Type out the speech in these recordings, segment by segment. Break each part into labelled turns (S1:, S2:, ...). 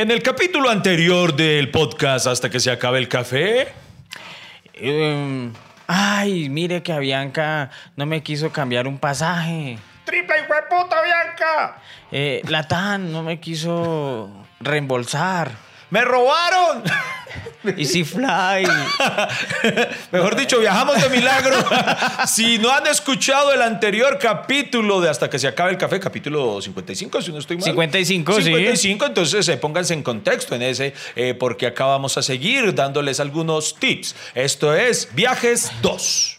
S1: En el capítulo anterior del podcast Hasta que se acabe el café,
S2: Em, ay, mire que a Bianca no me quiso cambiar un pasaje.
S1: ¡Triple puta Bianca!
S2: Eh, la TAN no me quiso reembolsar.
S1: ¡Me robaron!
S2: Easy Fly.
S1: Mejor dicho, viajamos de milagro. si no han escuchado el anterior capítulo de Hasta que se acabe el café, capítulo 55, si no estoy mal.
S2: 55, sí.
S1: 55, entonces eh, pónganse en contexto en ese, eh, porque acá vamos a seguir dándoles algunos tips. Esto es Viajes 2.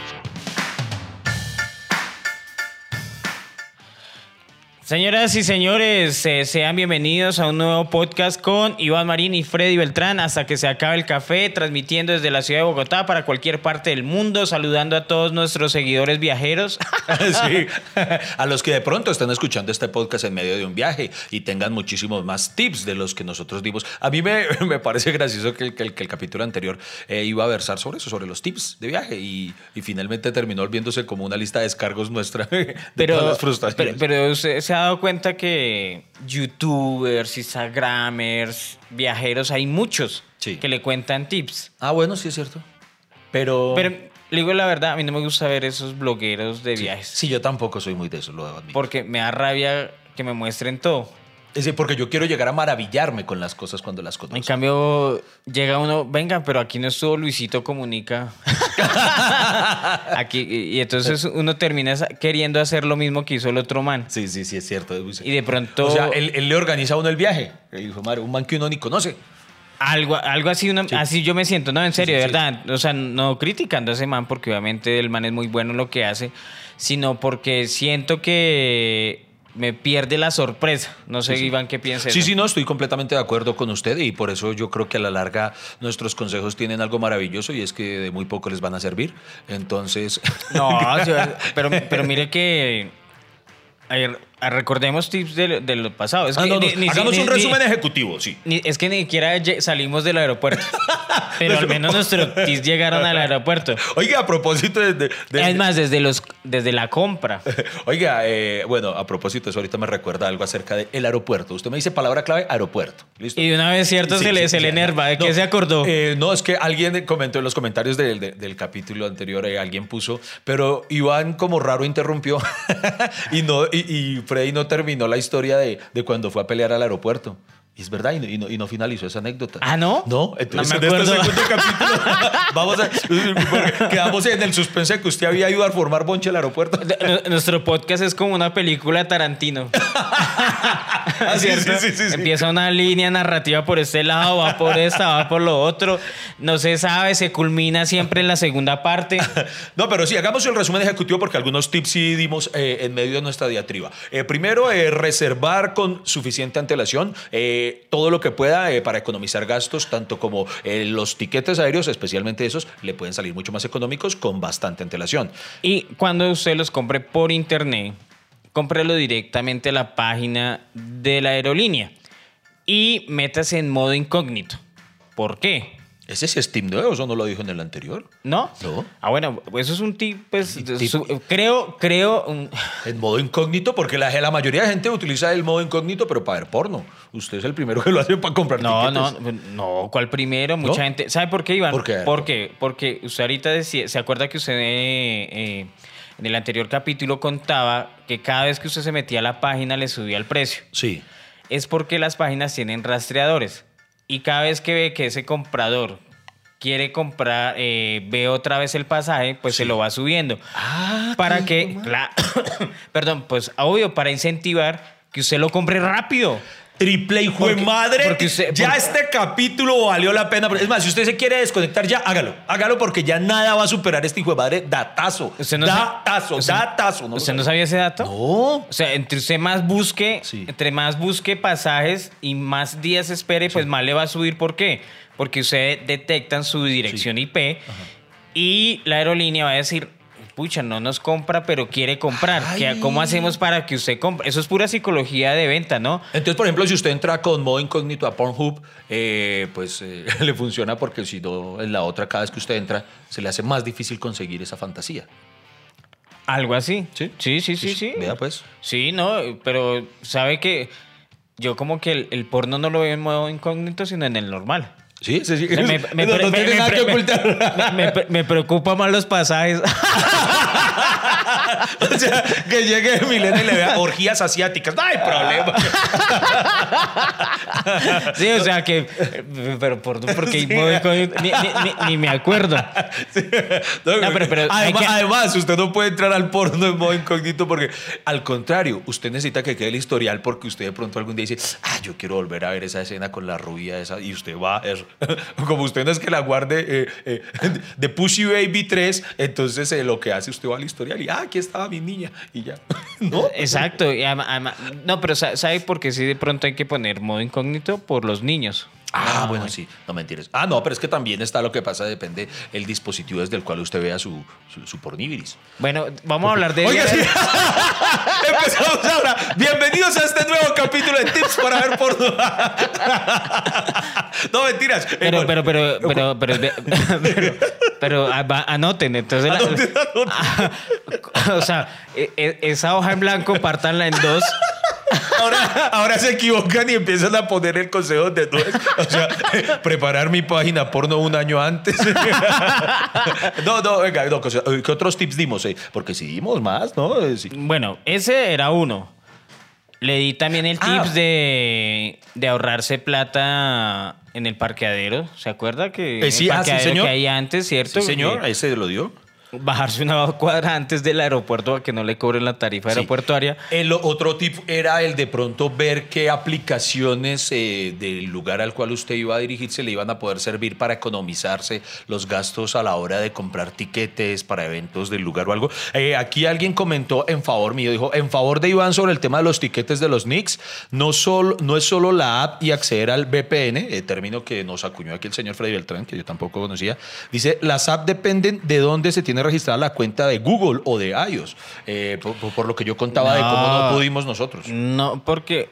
S2: Señoras y señores, eh, sean bienvenidos a un nuevo podcast con Iván Marín y Freddy Beltrán hasta que se acabe el café, transmitiendo desde la ciudad de Bogotá para cualquier parte del mundo, saludando a todos nuestros seguidores viajeros.
S1: Sí, a los que de pronto están escuchando este podcast en medio de un viaje y tengan muchísimos más tips de los que nosotros dimos. A mí me, me parece gracioso que el, que el- que el capítulo anterior eh, iba a versar sobre eso, sobre los tips de viaje y, y finalmente terminó volviéndose como una lista de descargos nuestra de todas
S2: Pero,
S1: las frustraciones.
S2: pero, pero usted se ha dado cuenta que youtubers, instagramers, viajeros, hay muchos
S1: Sí.
S2: que le cuentan tips.
S1: ah, bueno, sí es cierto. Pero...
S2: Pero le digo la verdad, a mí no me gusta ver esos blogueros de viajes.
S1: Sí, yo tampoco soy muy de eso, lo.
S2: Porque me da rabia que me muestren todo.
S1: Es decir, porque yo quiero llegar a maravillarme con las cosas cuando las
S2: En
S1: conozco.
S2: cambio, llega uno, venga, pero aquí no estuvo Luisito Comunica. aquí, y entonces uno termina queriendo hacer lo mismo que hizo el otro man.
S1: Sí, sí, sí, es cierto.
S2: Y de pronto,
S1: O sea, él, él le organiza a uno el viaje. Un man que uno ni conoce.
S2: algo, algo así, una- así yo me siento, no, en serio,
S1: sí,
S2: de
S1: sí.
S2: verdad. O sea, no criticando a ese man, porque obviamente el man es muy bueno en lo que hace, sino porque siento que me pierde la sorpresa. No sé, Iván, qué piensa.
S1: Sí, sí, no, estoy completamente de acuerdo con usted y por eso yo creo que a la larga nuestros consejos tienen algo maravilloso y es que de muy poco les van a servir. Entonces,
S2: No, pero, pero mire que. a ver, recordemos tips de, lo- de lo pasado. Es
S1: Ah,
S2: que
S1: no, no,
S2: ni- ni-
S1: hagamos
S2: ni-
S1: un
S2: ni-
S1: resumen ejecutivo, sí.
S2: es que ni siquiera salimos del aeropuerto. pero al menos nuestros tips llegaron al aeropuerto.
S1: Oiga, a propósito de... de- de-
S2: Es más, desde, los, desde la compra.
S1: Oiga, eh, bueno, a propósito eso, ahorita me recuerda algo acerca del aeropuerto. Usted me dice palabra clave, aeropuerto. ¿Listo?
S2: Y de una vez, ¿cierto?
S1: Sí,
S2: se le,
S1: sí,
S2: se le enerva. ¿De
S1: No,
S2: qué se acordó?
S1: eh, no, es que alguien comentó en los comentarios del, del- del capítulo anterior, eh, alguien puso, pero Iván como raro interrumpió y, no, y, y Freddy no terminó la historia de, de cuando fue a pelear al aeropuerto. Y es verdad, y no, y no- y no finalizó esa anécdota.
S2: ¿Ah, no?
S1: No, entonces
S2: No me
S1: en este segundo capítulo vamos a, quedamos en el suspense de que usted había ido a formar bonche al aeropuerto.
S2: Nu- Nuestro podcast es como una película de Tarantino.
S1: Ah,
S2: ¿Cierto?
S1: sí, sí, sí, sí.
S2: Empieza una línea narrativa por este lado, va por esta, va por lo otro. No se sabe, se culmina siempre en la segunda parte.
S1: No, pero sí, hagamos el resumen ejecutivo porque algunos tips sí dimos eh, en medio de nuestra diatriba. Eh, primero, eh, reservar con suficiente antelación eh, todo lo que pueda eh, para economizar gastos, tanto como eh, los tiquetes aéreos, especialmente esos, le pueden salir mucho más económicos con bastante antelación.
S2: Y cuando usted los compre por internet, cómprelo directamente a la página de la aerolínea y métase en modo incógnito. ¿Por qué?
S1: ¿Ese es tip nuevo? ¿Eso no lo dijo en el anterior?
S2: ¿No?
S1: No.
S2: Ah, bueno, pues eso es un tip, pues, su- creo, creo, un-
S1: En modo incógnito, porque la, la mayoría de gente utiliza el modo incógnito, pero para ver porno. Usted es el primero que lo hace para comprar
S2: No, no,
S1: tiquetes.
S2: no, ¿cuál primero? Mucha
S1: ¿No?
S2: gente. ¿Sabe por qué, Iván?
S1: ¿Por qué?
S2: Porque, porque usted ahorita decía, ¿se acuerda que usted eh, eh, en el anterior capítulo contaba que cada vez que usted se metía a la página le subía el precio?
S1: Sí.
S2: Es porque las páginas tienen rastreadores. Y cada vez que ve que ese comprador quiere comprar, eh, ve otra vez el pasaje, pues se lo va subiendo.
S1: Ah,
S2: para que, cla- perdón, pues obvio, para incentivar que usted lo compre rápido.
S1: Triple hijo de madre.
S2: porque usted-
S1: ya
S2: porque-
S1: este capítulo valió la pena. Es más, si usted se quiere desconectar ya, hágalo. Hágalo porque ya nada va a superar este hijo de madre datazo.
S2: Usted no
S1: datazo,
S2: usted-
S1: datazo. ¿no?
S2: ¿Usted no sabía ese dato?
S1: No.
S2: O sea, entre usted más busque,
S1: Sí.
S2: entre más busque pasajes y más días espere, pues más le va a subir. ¿Por qué? Porque usted detectan su dirección IP y la aerolínea va a decir, pucha, no nos compra, pero quiere comprar. ¿Qué-
S1: Ay.
S2: ¿Cómo hacemos para que usted compre? Eso es pura psicología de venta, ¿no?
S1: Entonces, por ejemplo, si usted entra con modo incógnito a Pornhub, eh, pues eh, le funciona porque si no, en la otra, cada vez que usted entra, se le hace más difícil conseguir esa fantasía.
S2: Algo así.
S1: ¿Sí?
S2: Sí, sí, sí, sí.
S1: Vea, pues.
S2: Sí, no, pero sabe que yo como que el, el porno no lo veo en modo incógnito, sino en el normal.
S1: Sí, sí, sí.
S2: Me, me-
S1: no, tiene nada que ocultar.
S2: Me, me- preocupa más los pasajes.
S1: o sea, que llegue Milena y le vea orgías asiáticas. No hay problema.
S2: Sí, o sea que. Pero por porque incógnito, ni, ni- ni- ni me acuerdo.
S1: No,
S2: No, pero- pero hay
S1: además,
S2: que-
S1: además, usted no puede entrar al porno en modo incógnito porque, al contrario, usted necesita que quede el historial porque usted de pronto algún día dice, ah, yo quiero volver a ver esa escena con la rubia esa, y usted va, es- como usted no es que la guarde eh, eh, de Pushy Baby 3, entonces eh, lo que hace usted va al historial y, ah, aquí estaba mi niña, y ya. ¿No?
S2: Exacto. y no, pero sa- ¿sabe por qué sí de pronto hay que poner modo incógnito? Por los niños.
S1: Ah, bueno, sí, no mentiras. Ah, no, pero es que también está lo que pasa, depende el dispositivo desde el cual usted vea su, su, su porníviris.
S2: Bueno, vamos a hablar de.
S1: Oiga, sí. Empezamos ahora. Bienvenidos a este nuevo capítulo de Tips para ver porno. no, mentiras. Eh,
S2: Pero, pero, pero, pero, pero, pero, pero, ah, anoten, entonces. la-
S1: Anoten,
S2: o sea, e- e- esa hoja en blanco, partanla en dos.
S1: Ahora, ahora se equivocan y empiezan a poner el consejo de dos. O sea, preparar mi página porno un año antes. no, no, venga, no, ¿qué otros tips dimos? eh? Porque si dimos más, ¿no? Eh, sí.
S2: Bueno, ese era uno. Le di también el
S1: Ah.
S2: tips de, de ahorrarse plata en el parqueadero. ¿Se acuerda que
S1: Eh, sí,
S2: el
S1: ah, sí,
S2: parqueadero
S1: señor.
S2: que hay antes, cierto?
S1: Sí, señor,
S2: Que
S1: ese lo dio.
S2: Bajarse una cuadra antes del aeropuerto para que no le cobren la tarifa
S1: Sí.
S2: aeroportuaria.
S1: El otro tip era el de pronto ver qué aplicaciones eh, del lugar al cual usted iba a dirigirse le iban a poder servir para economizarse los gastos a la hora de comprar tiquetes para eventos del lugar o algo. Eh, aquí alguien comentó en favor mío, dijo, en favor de Iván sobre el tema de los tiquetes de los Knicks, no, solo, no es solo la app y acceder al VPN, eh, término que nos acuñó aquí el señor Freddy Beltrán, que yo tampoco conocía. Dice, las apps dependen de dónde se tiene registrada la cuenta de Google o de iOS, eh, por, lo que yo contaba de cómo No. pudimos nosotros.
S2: No, porque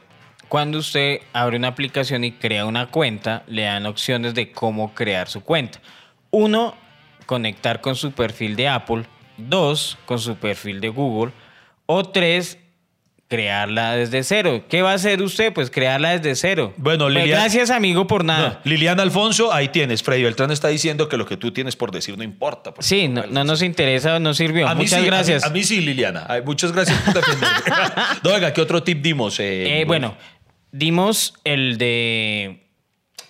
S2: cuando usted abre una aplicación y crea una cuenta, le dan opciones de cómo crear su cuenta. Uno, conectar con su perfil de Apple. Dos, con su perfil de Google. O tres, crearla desde cero. ¿Qué va a hacer usted? Pues crearla desde cero.
S1: Bueno,
S2: Pues
S1: Lilian-
S2: gracias, amigo, por nada.
S1: No, Liliana Alfonso, ahí tienes. Freddy Beltrán está diciendo que lo que tú tienes por decir no importa.
S2: Sí, no, no nos interesa, no sirvió.
S1: A mí
S2: Muchas
S1: sí, a mí-
S2: gracias.
S1: A mí, sí, Liliana. Ay, muchas gracias por defenderme. no, venga, ¿qué otro tip dimos? Eh,
S2: Eh, bueno, dimos el de.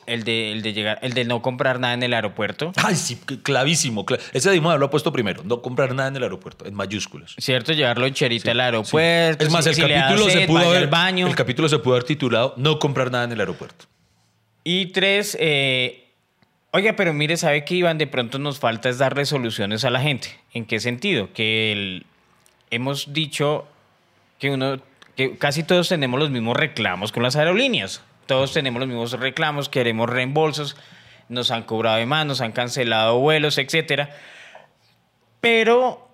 S2: El de, el de llegar, el de no comprar nada en el aeropuerto.
S1: Ay, sí, clavísimo. cla- Ese dimos lo ha puesto primero. No comprar nada en el aeropuerto, en mayúsculas.
S2: ¿Cierto? Llevarlo en cherita al aeropuerto.
S1: Es más,
S2: si-
S1: el
S2: si
S1: capítulo se
S2: sed,
S1: pudo
S2: vaya
S1: haber.
S2: baño.
S1: El capítulo se pudo haber titulado No comprar nada en el aeropuerto.
S2: Y tres, eh, oiga, pero mire, ¿sabe que Iván? De pronto nos falta es darle soluciones a la gente. ¿En qué sentido? Que el- hemos dicho que uno, que casi todos tenemos los mismos reclamos con las aerolíneas. Todos tenemos los mismos reclamos, queremos reembolsos, nos han cobrado de más, nos han cancelado vuelos, etcétera. Pero,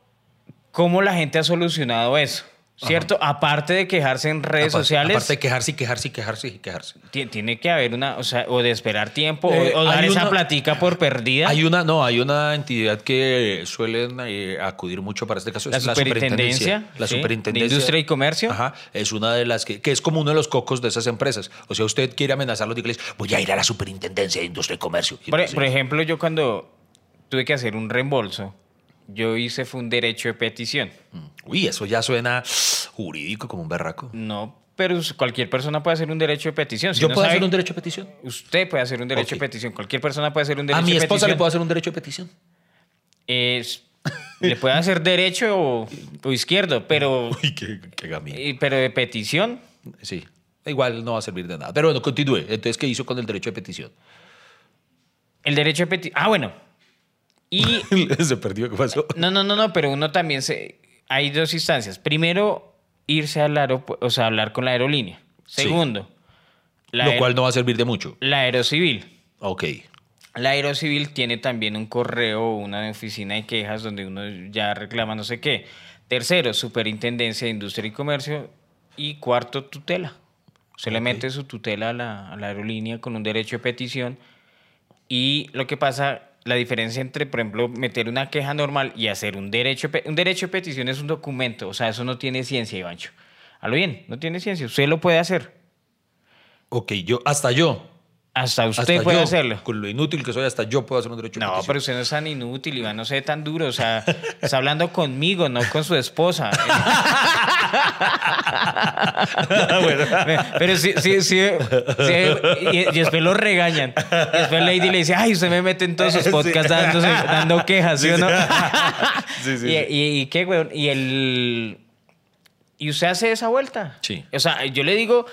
S2: ¿cómo la gente ha solucionado eso? ¿Cierto? Aparte de quejarse en redes
S1: Aparte-
S2: sociales.
S1: Aparte de quejarse y quejarse y quejarse y quejarse.
S2: Ti- Tiene que haber una, o sea, o de esperar tiempo, o-
S1: Eh,
S2: o, dar esa platica por perdida.
S1: Hay una, no, hay una entidad que suelen eh, acudir mucho para este caso.
S2: La
S1: es
S2: superintendencia,
S1: La
S2: sí,
S1: superintendencia.
S2: de Industria y Comercio.
S1: Ajá. Es una de las que, que es como uno de los cocos de esas empresas. O sea, usted quiere amenazarlos, dígales, voy a ir a la superintendencia de Industria y Comercio. Y
S2: por,
S1: entonces-
S2: por ejemplo, yo cuando tuve que hacer un reembolso, yo hice fue un derecho de petición.
S1: Uy, eso ya suena jurídico como un berraco.
S2: No, pero cualquier persona puede hacer un derecho de petición. Si
S1: ¿Yo
S2: no
S1: puedo
S2: sabe-
S1: hacer un derecho de petición?
S2: Usted puede hacer un derecho de petición. Cualquier persona puede hacer un derecho
S1: A mi
S2: de
S1: esposa
S2: petición.
S1: le puedo hacer un derecho de petición.
S2: Es- le puede hacer derecho o, o izquierdo, pero,
S1: Uy, qué, qué
S2: y- pero de petición.
S1: Sí. Igual no va a servir de nada. Pero bueno, continúe. Entonces, ¿qué hizo con el derecho de petición?
S2: El derecho de petición. Ah, bueno. Y
S1: Se perdió, ¿qué pasó?
S2: No, no, no, no, pero uno también se. Hay dos instancias. Primero, irse al aeropuerto, o sea, hablar con la aerolínea.
S1: Sí.
S2: Segundo, la,
S1: Lo cual no va a servir de mucho.
S2: la aerocivil.
S1: Ok.
S2: la Aerocivil tiene también un correo, una oficina de quejas donde uno ya reclama no sé qué. Tercero, Superintendencia de Industria y Comercio. Y cuarto, tutela. Se le mete su tutela a la, a la aerolínea con un derecho de petición. Y lo que pasa, la diferencia entre, por ejemplo, meter una queja normal y hacer un derecho, un derecho de petición es un documento. O sea, eso no tiene ciencia, Ivancho. A lo bien, no tiene ciencia. Usted lo puede hacer.
S1: Ok, yo, hasta yo.
S2: Hasta usted
S1: hasta
S2: puede
S1: yo,
S2: hacerlo.
S1: Con lo inútil que soy, hasta yo puedo hacer un derecho de
S2: No, pero usted no es tan inútil, Iván, no sé tan duro. O sea, está hablando conmigo, no con su esposa.
S1: Bueno.
S2: Pero sí, sí, sí. sí, y, y después lo regañan. Y después Lady le dice, ay, usted me mete en todos sus
S1: Sí.
S2: podcasts dándose- dando quejas, ¿sí, o no?
S1: sí. Sí,
S2: y,
S1: sí.
S2: y- y qué, weón. Y el. Y usted hace esa vuelta.
S1: Sí.
S2: O sea, yo le digo.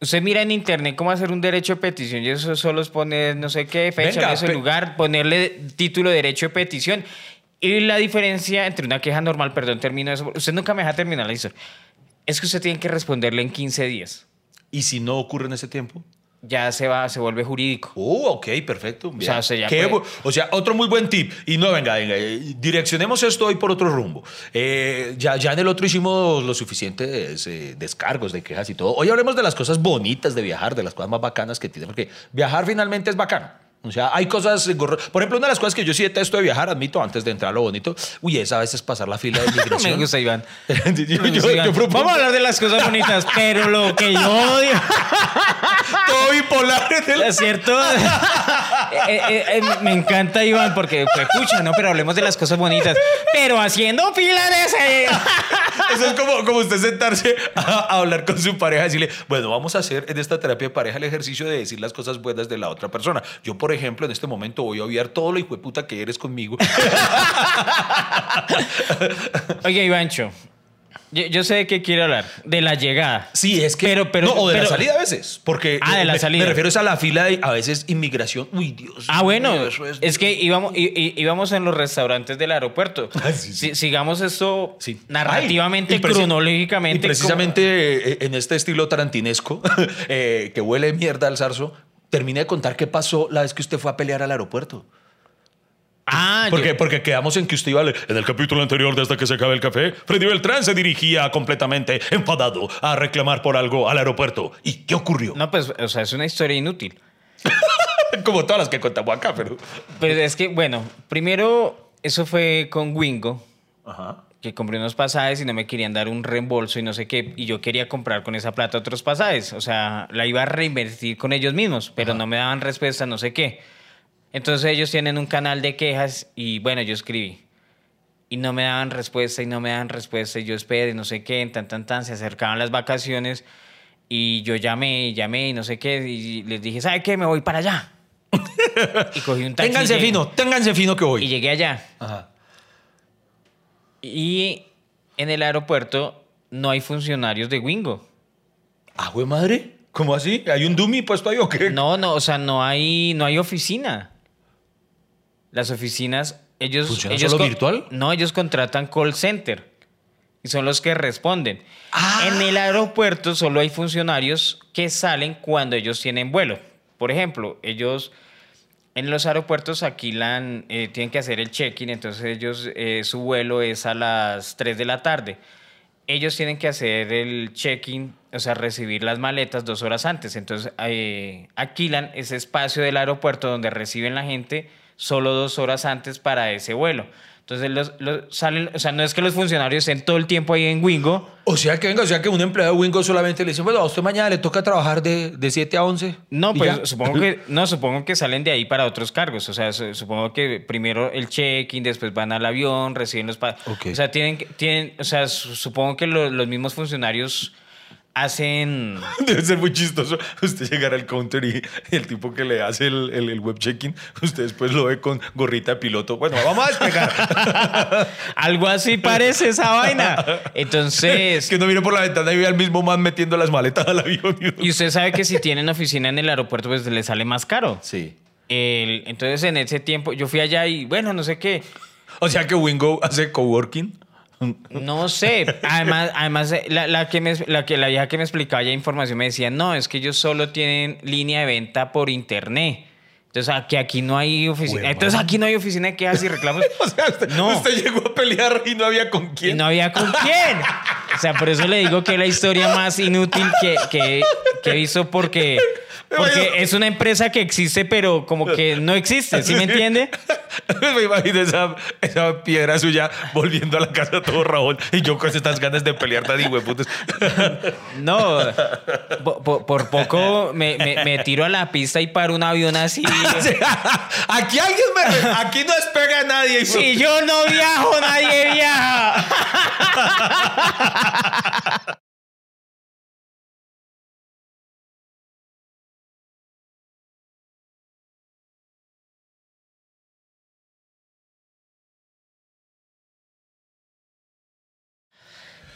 S2: Usted mira en internet cómo hacer un derecho de petición y eso solo es poner no sé qué fecha,
S1: Venga,
S2: en ese lugar, ponerle título de derecho de petición. Y la diferencia entre una queja normal, perdón, termino eso. Usted nunca me deja terminar la historia. Es que usted tiene que responderle en 15 días.
S1: ¿Y si no ocurre en ese tiempo?
S2: Ya se va, se vuelve jurídico.
S1: Oh, ok, perfecto. bien.
S2: sea, se ya
S1: Qué o sea, otro muy buen tip. Y no, venga, venga, eh, direccionemos esto hoy por otro rumbo. Eh, ya, ya en el otro hicimos los suficientes eh, descargos de quejas y todo. Hoy hablemos de las cosas bonitas de viajar, de las cosas más bacanas que tiene, porque viajar finalmente es bacano. O sea, hay cosas... Por ejemplo, una de las cosas que yo sí detesto de viajar, admito, antes de entrar a lo bonito, uy, es a veces pasar la fila de migración.
S2: me gusta, Iván.
S1: yo, yo-
S2: gusta, Iván.
S1: yo propongo-
S2: Vamos a hablar de las cosas bonitas, pero lo que yo odio.
S1: todo bipolar. en el-
S2: ¿Es cierto? Eh, eh, eh, me encanta, Iván, porque, pues, pucha, no, pero hablemos de las cosas bonitas. Pero haciendo fila de ese.
S1: Eso es como, como usted sentarse a, a hablar con su pareja y decirle, bueno, vamos a hacer en esta terapia de pareja el ejercicio de decir las cosas buenas de la otra persona. Yo, por ejemplo, en este momento voy a obviar todo lo hijo de puta que eres conmigo.
S2: Oye, Ivancho, yo, yo sé de qué quiero hablar. De la llegada.
S1: Sí, es que...
S2: Pero- pero-
S1: no, o de la salida a veces. Porque
S2: Ah, de la
S1: me,
S2: salida.
S1: me refiero es a la fila de, a veces, inmigración. Uy, Dios
S2: Ah, bueno, es, que íbamos, íbamos en los restaurantes del aeropuerto.
S1: Ah, sí, sí.
S2: Si- sigamos esto
S1: Sí.
S2: narrativamente,
S1: Ay,
S2: cronológicamente.
S1: Y precisamente eh, en este estilo tarantinesco, eh, que huele mierda al zarzo, terminé de contar qué pasó la vez que usted fue a pelear al aeropuerto.
S2: Ah,
S1: Porque,
S2: yo-
S1: porque quedamos en que usted iba a... En el capítulo anterior de Hasta que se acabe el café, Freddy Beltrán se dirigía completamente enfadado a reclamar por algo al aeropuerto. ¿Y qué ocurrió?
S2: No, pues, o sea, es una historia inútil.
S1: Como todas las que contamos acá, pero...
S2: Pero es que, bueno, primero, eso fue con Wingo,
S1: Ajá.
S2: Que compré unos pasajes y no me querían dar un reembolso y no sé qué, y yo quería comprar con esa plata otros pasajes. O sea, la iba a reinvertir con ellos mismos, pero no me daban respuesta, no sé qué. Entonces ellos tienen un canal de quejas y bueno, yo escribí. Y no me daban respuesta y no me daban respuesta y yo esperé, no sé qué, en tan, tan, tan, se acercaban las vacaciones y yo llamé y llamé y no sé qué y les dije, ¿sabe qué? Me voy para allá. y cogí un taxi. y
S1: Ténganse
S2: llegué-
S1: fino, ténganse fino que
S2: Y
S1: voy.
S2: llegué allá.
S1: Ajá.
S2: Y en el aeropuerto no hay funcionarios de Wingo.
S1: ¿Ah, güey, madre? ¿Cómo así? ¿Hay un dummy puesto ahí o qué?
S2: No, no, o sea, no hay, no hay oficina. Las oficinas, ellos...
S1: ¿Funciona
S2: ellos
S1: solo virtual?
S2: No, ellos contratan call center. Y son los que responden.
S1: Ah.
S2: En el aeropuerto solo hay funcionarios que salen cuando ellos tienen vuelo. Por ejemplo, ellos... En los aeropuertos alquilan, eh, tienen que hacer el check-in, entonces ellos, eh, su vuelo es a las 3 de la tarde. Ellos tienen que hacer el check-in, o sea, recibir las maletas dos horas antes. Entonces, eh, alquilan ese espacio del aeropuerto donde reciben la gente solo dos horas antes para ese vuelo. Entonces, los, los- salen, o sea, no es que los funcionarios estén todo el tiempo ahí en Wingo.
S1: O sea que venga, o sea que un empleado de Wingo solamente le dice, bueno, a usted mañana le toca trabajar de, de 7 a 11.
S2: No, pues
S1: ya.
S2: supongo que no, supongo que salen de ahí para otros cargos. O sea, su- supongo que primero el check-in, después van al avión, reciben los pa-
S1: Ok.
S2: O sea, tienen, tienen, o sea, su- supongo que lo- los mismos funcionarios hacen.
S1: Debe ser muy chistoso usted llegar al counter y el tipo que le hace el, el- el web check-in, usted después lo ve con gorrita de piloto. Bueno, vamos a despegar.
S2: Algo así parece esa vaina.
S1: es
S2: Entonces,
S1: que uno mira por la ventana y ve al mismo man metiendo las maletas al avión. y
S2: usted sabe que si tienen oficina en el aeropuerto, pues le sale más caro.
S1: Sí.
S2: El- entonces, en ese tiempo, yo fui allá y bueno, no sé qué.
S1: O sea que Wingo hace coworking.
S2: No sé. Además, además eh, la, la que me, la, que, la vieja que me explicaba ya información me decía, no, es que ellos solo tienen línea de venta por internet. Entonces, aquí, aquí no hay oficina. Entonces, aquí no hay oficina de quejas y reclamos.
S1: O sea, usted,
S2: No.
S1: usted llegó a pelear y no había con
S2: Y
S1: quién.
S2: no había con quién. O sea, por eso le digo que es la historia más inútil que, que, que he visto porque, porque es una empresa que existe, pero como que no existe, ¿sí me entiende?
S1: Me imagino esa, esa piedra suya volviendo a la casa todo rabón y yo con estas ganas de pelear tan hijueputas.
S2: No, po- po- por, poco me, me- me tiro a la pista y paro un avión así.
S1: aquí alguien me... Aquí no despega a nadie.
S2: Si yo no viajo, nadie viaja.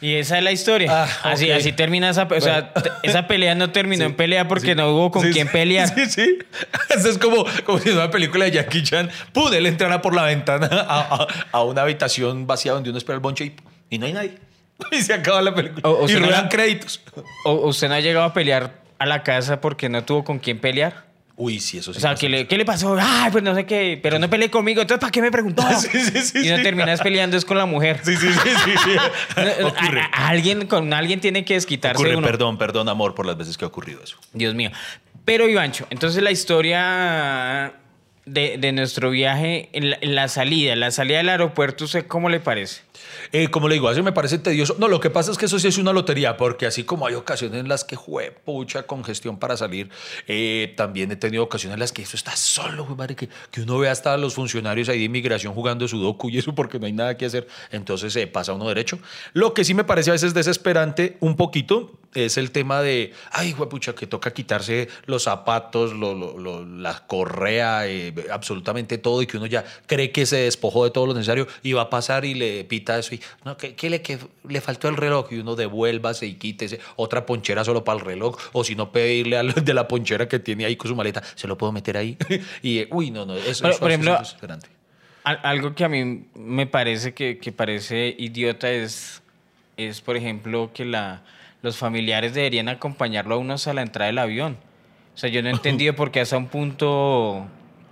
S2: Y esa es la historia.
S1: Ah,
S2: así,
S1: ok.
S2: así termina esa, o sea, t- esa pelea no terminó en pelea porque no hubo con
S1: Sí,
S2: quién
S1: sí.
S2: pelear.
S1: Sí, sí. Eso es como, como si en una película de Jackie Chan, pude él entrara por la ventana a, a- a una habitación vacía donde uno espera el bonche y, y no hay nadie. Y se acaba la película.
S2: O- o
S1: y
S2: no
S1: ruedan
S2: era-
S1: créditos.
S2: ¿O usted no ha llegado a pelear a la casa porque no tuvo con quién pelear?
S1: Uy, sí, eso sí.
S2: O sea,
S1: pasa.
S2: ¿qué le, ¿qué le pasó? Ay, pues no sé qué, pero no peleé conmigo, entonces ¿para qué me preguntó?
S1: Sí, sí, sí,
S2: y no terminas peleando es con la mujer.
S1: Sí, sí, sí, sí. Ocurre.
S2: a- a alguien, con alguien tiene que desquitarse
S1: Ocurre,
S2: uno.
S1: perdón, perdón, amor, por las veces que ha ocurrido eso.
S2: Dios mío. Pero Ivancho, entonces la historia de, de nuestro viaje, en la, en la salida, la salida del aeropuerto, ¿usted cómo le parece?
S1: Eh, como le digo, eso me parece tedioso. No, lo que pasa es que eso sí es una lotería, porque así como hay ocasiones en las que jue pucha congestión para salir, eh, también he tenido ocasiones en las que eso está solo, madre, que, que uno ve hasta a los funcionarios ahí de inmigración jugando sudoku y eso porque no hay nada que hacer. Entonces eh, pasa uno derecho. Lo que sí me parece a veces desesperante un poquito es el tema de, ay, pucha, que toca quitarse los zapatos, lo- lo- la correa, absolutamente todo, y que uno ya cree que se despojó de todo lo necesario y va a pasar y le pita eso y, no, que, que le, que le faltó el reloj y uno devuélvase y quítese otra ponchera solo para el reloj, o si no pedirle al de la ponchera que tiene ahí con su maleta, se lo puedo meter ahí. y, uy, no, no, eso,
S2: Por-
S1: eso-
S2: por ejemplo,
S1: es
S2: algo que a mí me parece que, que parece idiota es, es, por ejemplo, que la, los familiares deberían acompañarlo a unos a la entrada del avión. O sea, yo no he entendido por qué hasta un punto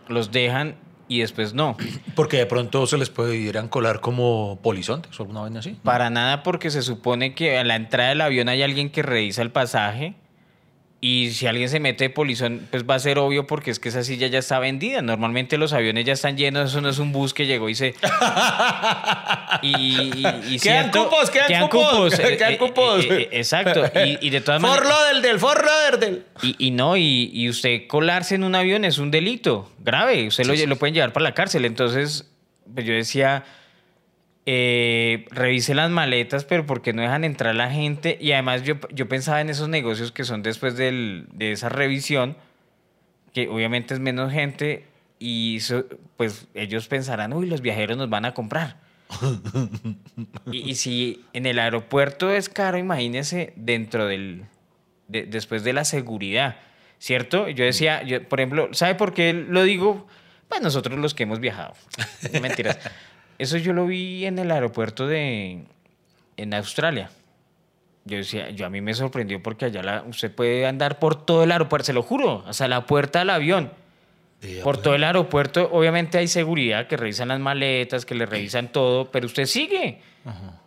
S2: los dejan y después no.
S1: Porque de pronto se les a colar como polizontes o alguna vaina así.
S2: Para nada, porque se supone que a la entrada del avión hay alguien que revisa el pasaje y si alguien se mete de polizón, pues va a ser obvio porque es que esa silla ya está vendida. Normalmente los aviones ya están llenos, eso no es un bus que llegó y se... Y, y- y
S1: Quedan
S2: cierto,
S1: cupos, quedan cupos,
S2: eh,
S1: quedan cupos.
S2: eh, eh, exacto. Y, y de todas
S1: For
S2: maneras...
S1: Lauderdale, For Lauderdale.
S2: Y, y no, y, y usted colarse en un avión es un delito grave. Usted lo, lo pueden llevar para la cárcel. Entonces, pues yo decía, eh, revise las maletas, pero ¿por qué no dejan entrar la gente? Y además yo, yo pensaba en esos negocios que son después del- de esa revisión, que obviamente es menos gente, y eso, pues ellos pensarán, uy, los viajeros nos van a comprar. y, y si en el aeropuerto es caro, imagínese dentro del, de- después de la seguridad, ¿cierto? Yo decía, yo, por ejemplo, ¿sabe por qué lo digo? Pues nosotros los que hemos viajado. No, Mentiras. Eso yo lo vi en el aeropuerto de en Australia. Yo decía, yo a mí me sorprendió porque allá la- usted puede andar por todo el aeropuerto, se lo juro, hasta la puerta del avión. Por todo el aeropuerto, obviamente hay seguridad que revisan las maletas, que le revisan todo, pero usted sigue.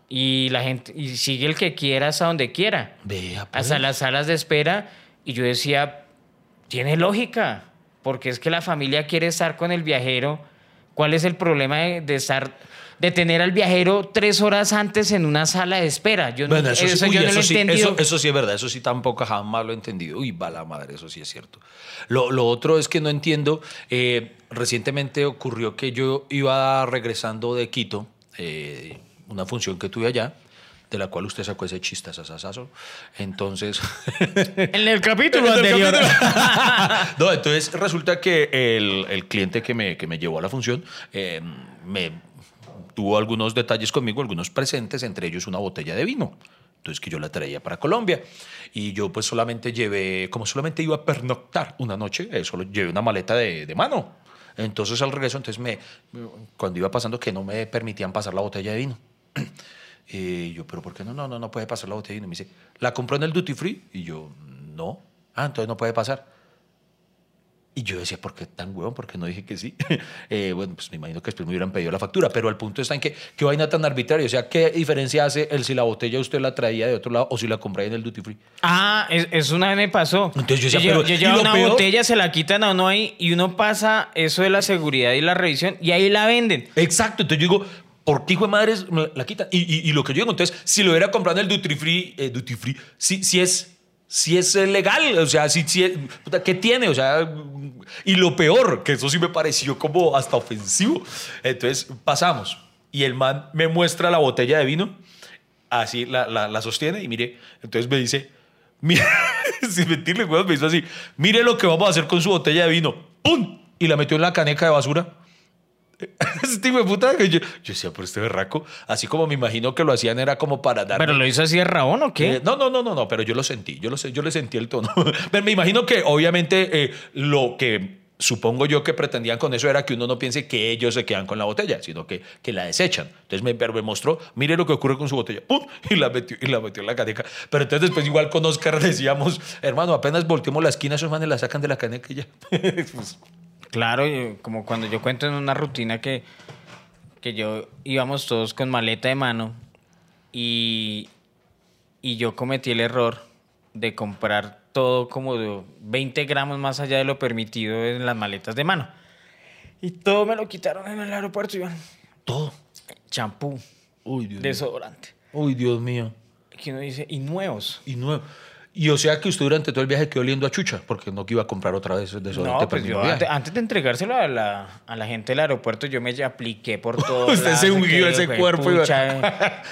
S2: Y la gente y sigue el que quiera hasta donde quiera.
S1: Pues.
S2: Hasta las salas de espera. Y yo decía, tiene lógica, porque es que la familia quiere estar con el viajero. ¿Cuál es el problema de, de estar, de tener al viajero tres horas antes en una sala de espera? Yo no,
S1: eso, uy,
S2: yo no
S1: eso
S2: lo
S1: sí, eso- eso sí es verdad, eso sí tampoco jamás lo he entendido. Uy, va la madre, eso sí es cierto. Lo, lo otro es que no entiendo, eh, recientemente ocurrió que yo iba regresando de Quito, eh, una función que tuve allá, de la cual usted sacó ese chistazazazo. Entonces...
S2: En el capítulo anterior.
S1: no, entonces resulta que el, el cliente que me, que me llevó a la función eh, me tuvo algunos detalles conmigo, algunos presentes, entre ellos una botella de vino. Entonces que yo la traía para Colombia. Y yo pues solamente llevé, como solamente iba a pernoctar una noche, eh, solo llevé una maleta de, de mano. Entonces al regreso, entonces me, cuando iba pasando que no me permitían pasar la botella de vino. Y yo, pero ¿por qué no? No, no, no puede pasar la botella de vino. Me dice, ¿la compró en el duty free? Y yo, no. Ah, entonces no puede pasar. Y yo decía, ¿por qué tan huevón? ¿Por qué no dije que sí? Eh, bueno, pues me imagino que después me hubieran pedido la factura, pero el punto está en que, ¿qué vaina tan arbitraria? O sea, ¿qué diferencia hace el si la botella usted la traía de otro lado o si la compré en el duty free?
S2: Ah, es, es una vez me pasó.
S1: Entonces yo decía, pero,
S2: yo
S1: ¿y
S2: llevo una
S1: peor?
S2: botella, se la quitan a uno ahí y uno pasa eso de la seguridad y la revisión y ahí la venden.
S1: Exacto, entonces yo digo, ¿por qué hijo de madres la quitan? Y, y- lo que yo digo, entonces, si lo hubiera comprado el duty free, eh, duty free, si, si es, si es eh, legal, o sea, si, si es- ¿qué tiene? O sea, y lo peor, que eso sí me pareció como hasta ofensivo. Entonces pasamos y el man me muestra la botella de vino, así la, la, sostiene y mire, entonces me dice, mire, sin mentirle, me hizo así, mire lo que vamos a hacer con su botella de vino, ¡pum! Y la metió en la caneca de basura. Este hijo de puta, que yo, yo decía, por este berraco, así como me imagino que lo hacían era como para dar.
S2: ¿Pero lo hizo así de Rabón o qué?
S1: Eh, no, no, no, no, no, pero yo lo sentí, yo lo yo le sentí el tono. pero me imagino que obviamente eh, lo que supongo yo que pretendían con eso era que uno no piense que ellos se quedan con la botella, sino que, que la desechan. Entonces me, pero me mostró, mire lo que ocurre con su botella, ¡pum! Y la metió, y la metió en la caneca. Pero entonces después igual con Oscar decíamos, hermano, apenas volteemos la esquina, esos manes la sacan de la caneca y ya. Pues,
S2: Claro, y como cuando yo cuento en una rutina que, que yo íbamos todos con maleta de mano y, y yo cometí el error de comprar todo como de 20 gramos más allá de lo permitido en las maletas de mano. Y todo me lo quitaron en el aeropuerto, Iván.
S1: todo.
S2: Champú,
S1: Uy, Dios mío.
S2: desodorante.
S1: Uy, Dios mío.
S2: Que uno dice, y nuevos.
S1: Y nuevo. Y o sea que usted durante todo el viaje quedó oliendo a chucha, porque no que iba a comprar otra vez desodorante
S2: No, pues yo antes, antes de entregárselo a la, a la gente del aeropuerto, yo me apliqué por todo.
S1: Usted se ungió ese cuerpo, Iván.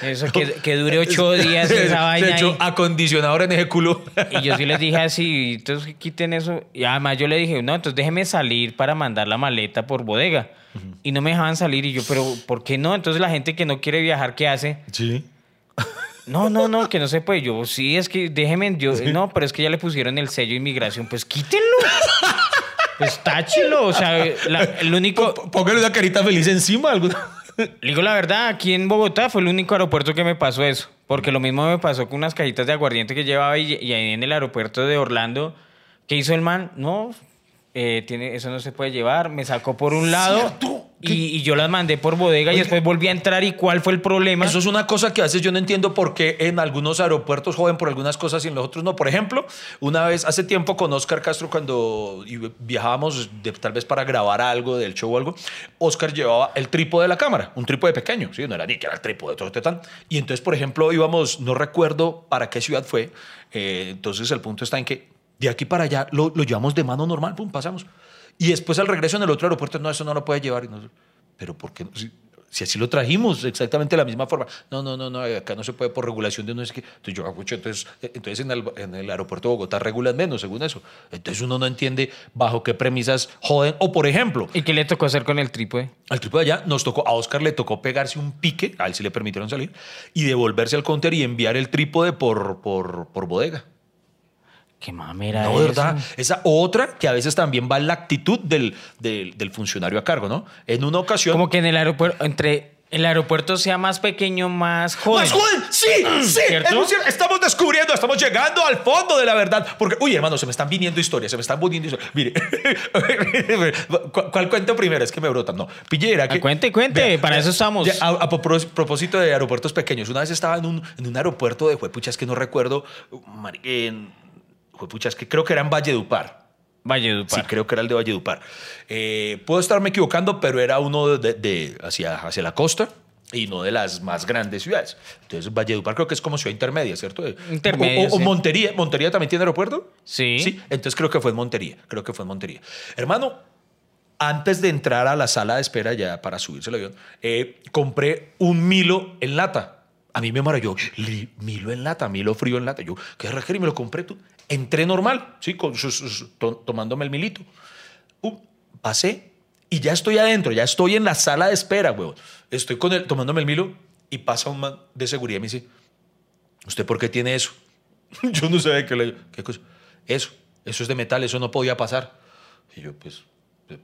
S2: Eso que, que dure ocho días esa vaina.
S1: De hecho, acondicionador en ese culo.
S2: Y yo sí les dije así, entonces quiten eso. Y además yo le dije, no, entonces déjeme salir para mandar la maleta por bodega. Y no me dejaban salir. Y yo, pero ¿por qué no? Entonces la gente que no quiere viajar, ¿qué hace?
S1: Sí.
S2: No, no, no, que no se puede. Yo, sí, es que déjeme, yo, no, pero es que ya le pusieron el sello de inmigración. Pues quítenlo. Pues táchelo. O sea, la- el único,
S1: Póngale una carita feliz encima. alguna-
S2: Le digo la verdad, aquí en Bogotá fue el único aeropuerto que me pasó eso. Porque lo mismo me pasó con unas cajitas de aguardiente que llevaba y, y ahí en el aeropuerto de Orlando. ¿Qué hizo el man? No, eh, tiene, eso no se puede llevar. Me sacó por un lado y, y yo las mandé por bodega y después volví a entrar. ¿Y cuál fue el problema?
S1: Eso es una cosa que a veces yo no entiendo por qué en algunos aeropuertos joden por algunas cosas y en los otros no. Por ejemplo, una vez hace tiempo con Oscar Castro, cuando viajábamos de- tal vez para grabar algo del show o algo, Oscar llevaba el trípode de la cámara, un trípode pequeño, ¿sí? no era ni que era el trípode, todo este tan. Y entonces, por ejemplo, íbamos, no recuerdo para qué ciudad fue, eh, entonces el punto está en que de aquí para allá lo, lo llevamos de mano normal, pum, pasamos. Y después al regreso en el otro aeropuerto, no, eso no lo puede llevar. Y pero ¿por qué? Si, si así lo trajimos exactamente de la misma forma. No, no, no, no, acá no se puede por regulación de uno. Es que, entonces yo, entonces, entonces en, el, en el aeropuerto de Bogotá regulan menos, según eso. Entonces uno no entiende bajo qué premisas joden. O por ejemplo,
S2: ¿Y qué le tocó hacer con el trípode?
S1: al tipo de allá nos tocó, a Oscar le tocó pegarse un pique, a él sí le permitieron salir, y devolverse al counter y enviar el trípode por, por, por bodega.
S2: ¿Qué mamera
S1: No,
S2: es
S1: ¿verdad?
S2: eso?
S1: Esa otra que a veces también va en la actitud del, del, del funcionario a cargo, ¿no? En una ocasión.
S2: Como que en el aeropuerto, entre el aeropuerto sea más pequeño, más joven.
S1: ¡Más joven! ¡Sí! ¡Sí! Es. Estamos descubriendo, estamos llegando al fondo de la verdad. Porque, uy, hermano, se me están viniendo historias, se me están viniendo historias. Mire, ¿cuál, cuál cuento primero? Es que me brotan. No, pillera. Que,
S2: Ah, cuente, cuente, para eso estamos.
S1: Ya, A, a propós- propósito de aeropuertos pequeños, una vez estaba en un, en un aeropuerto de Juepuchas que no recuerdo, en Juepuchas que creo que era en Valledupar.
S2: Valledupar.
S1: Sí, creo que era el de Valledupar. Eh, puedo estarme equivocando, pero era uno de, de- hacia, hacia la costa y no de las más grandes ciudades. Entonces, Valledupar creo que es como ciudad intermedia, ¿cierto?
S2: Intermedia,
S1: O, o- o
S2: sí.
S1: Montería. ¿Montería también tiene aeropuerto?
S2: Sí.
S1: Sí, entonces creo que fue en Montería. Creo que fue en Montería. Hermano, antes de entrar a la sala de espera ya para subirse el avión, eh, compré un Milo en lata. A mí me maravilló. Milo en lata, Milo frío en lata. Yo, qué requer y me lo compré tú. Entré normal, sí, con sus, sus- to- tomándome el milito. Uh, pasé y ya estoy adentro, ya estoy en la sala de espera, huevón. Estoy con el, tomándome el Milo y pasa un man de seguridad y me dice, ¿usted por qué tiene eso? yo no sabía qué le... ¿Qué cosa? Eso, eso es de metal, eso no podía pasar. Y yo, pues,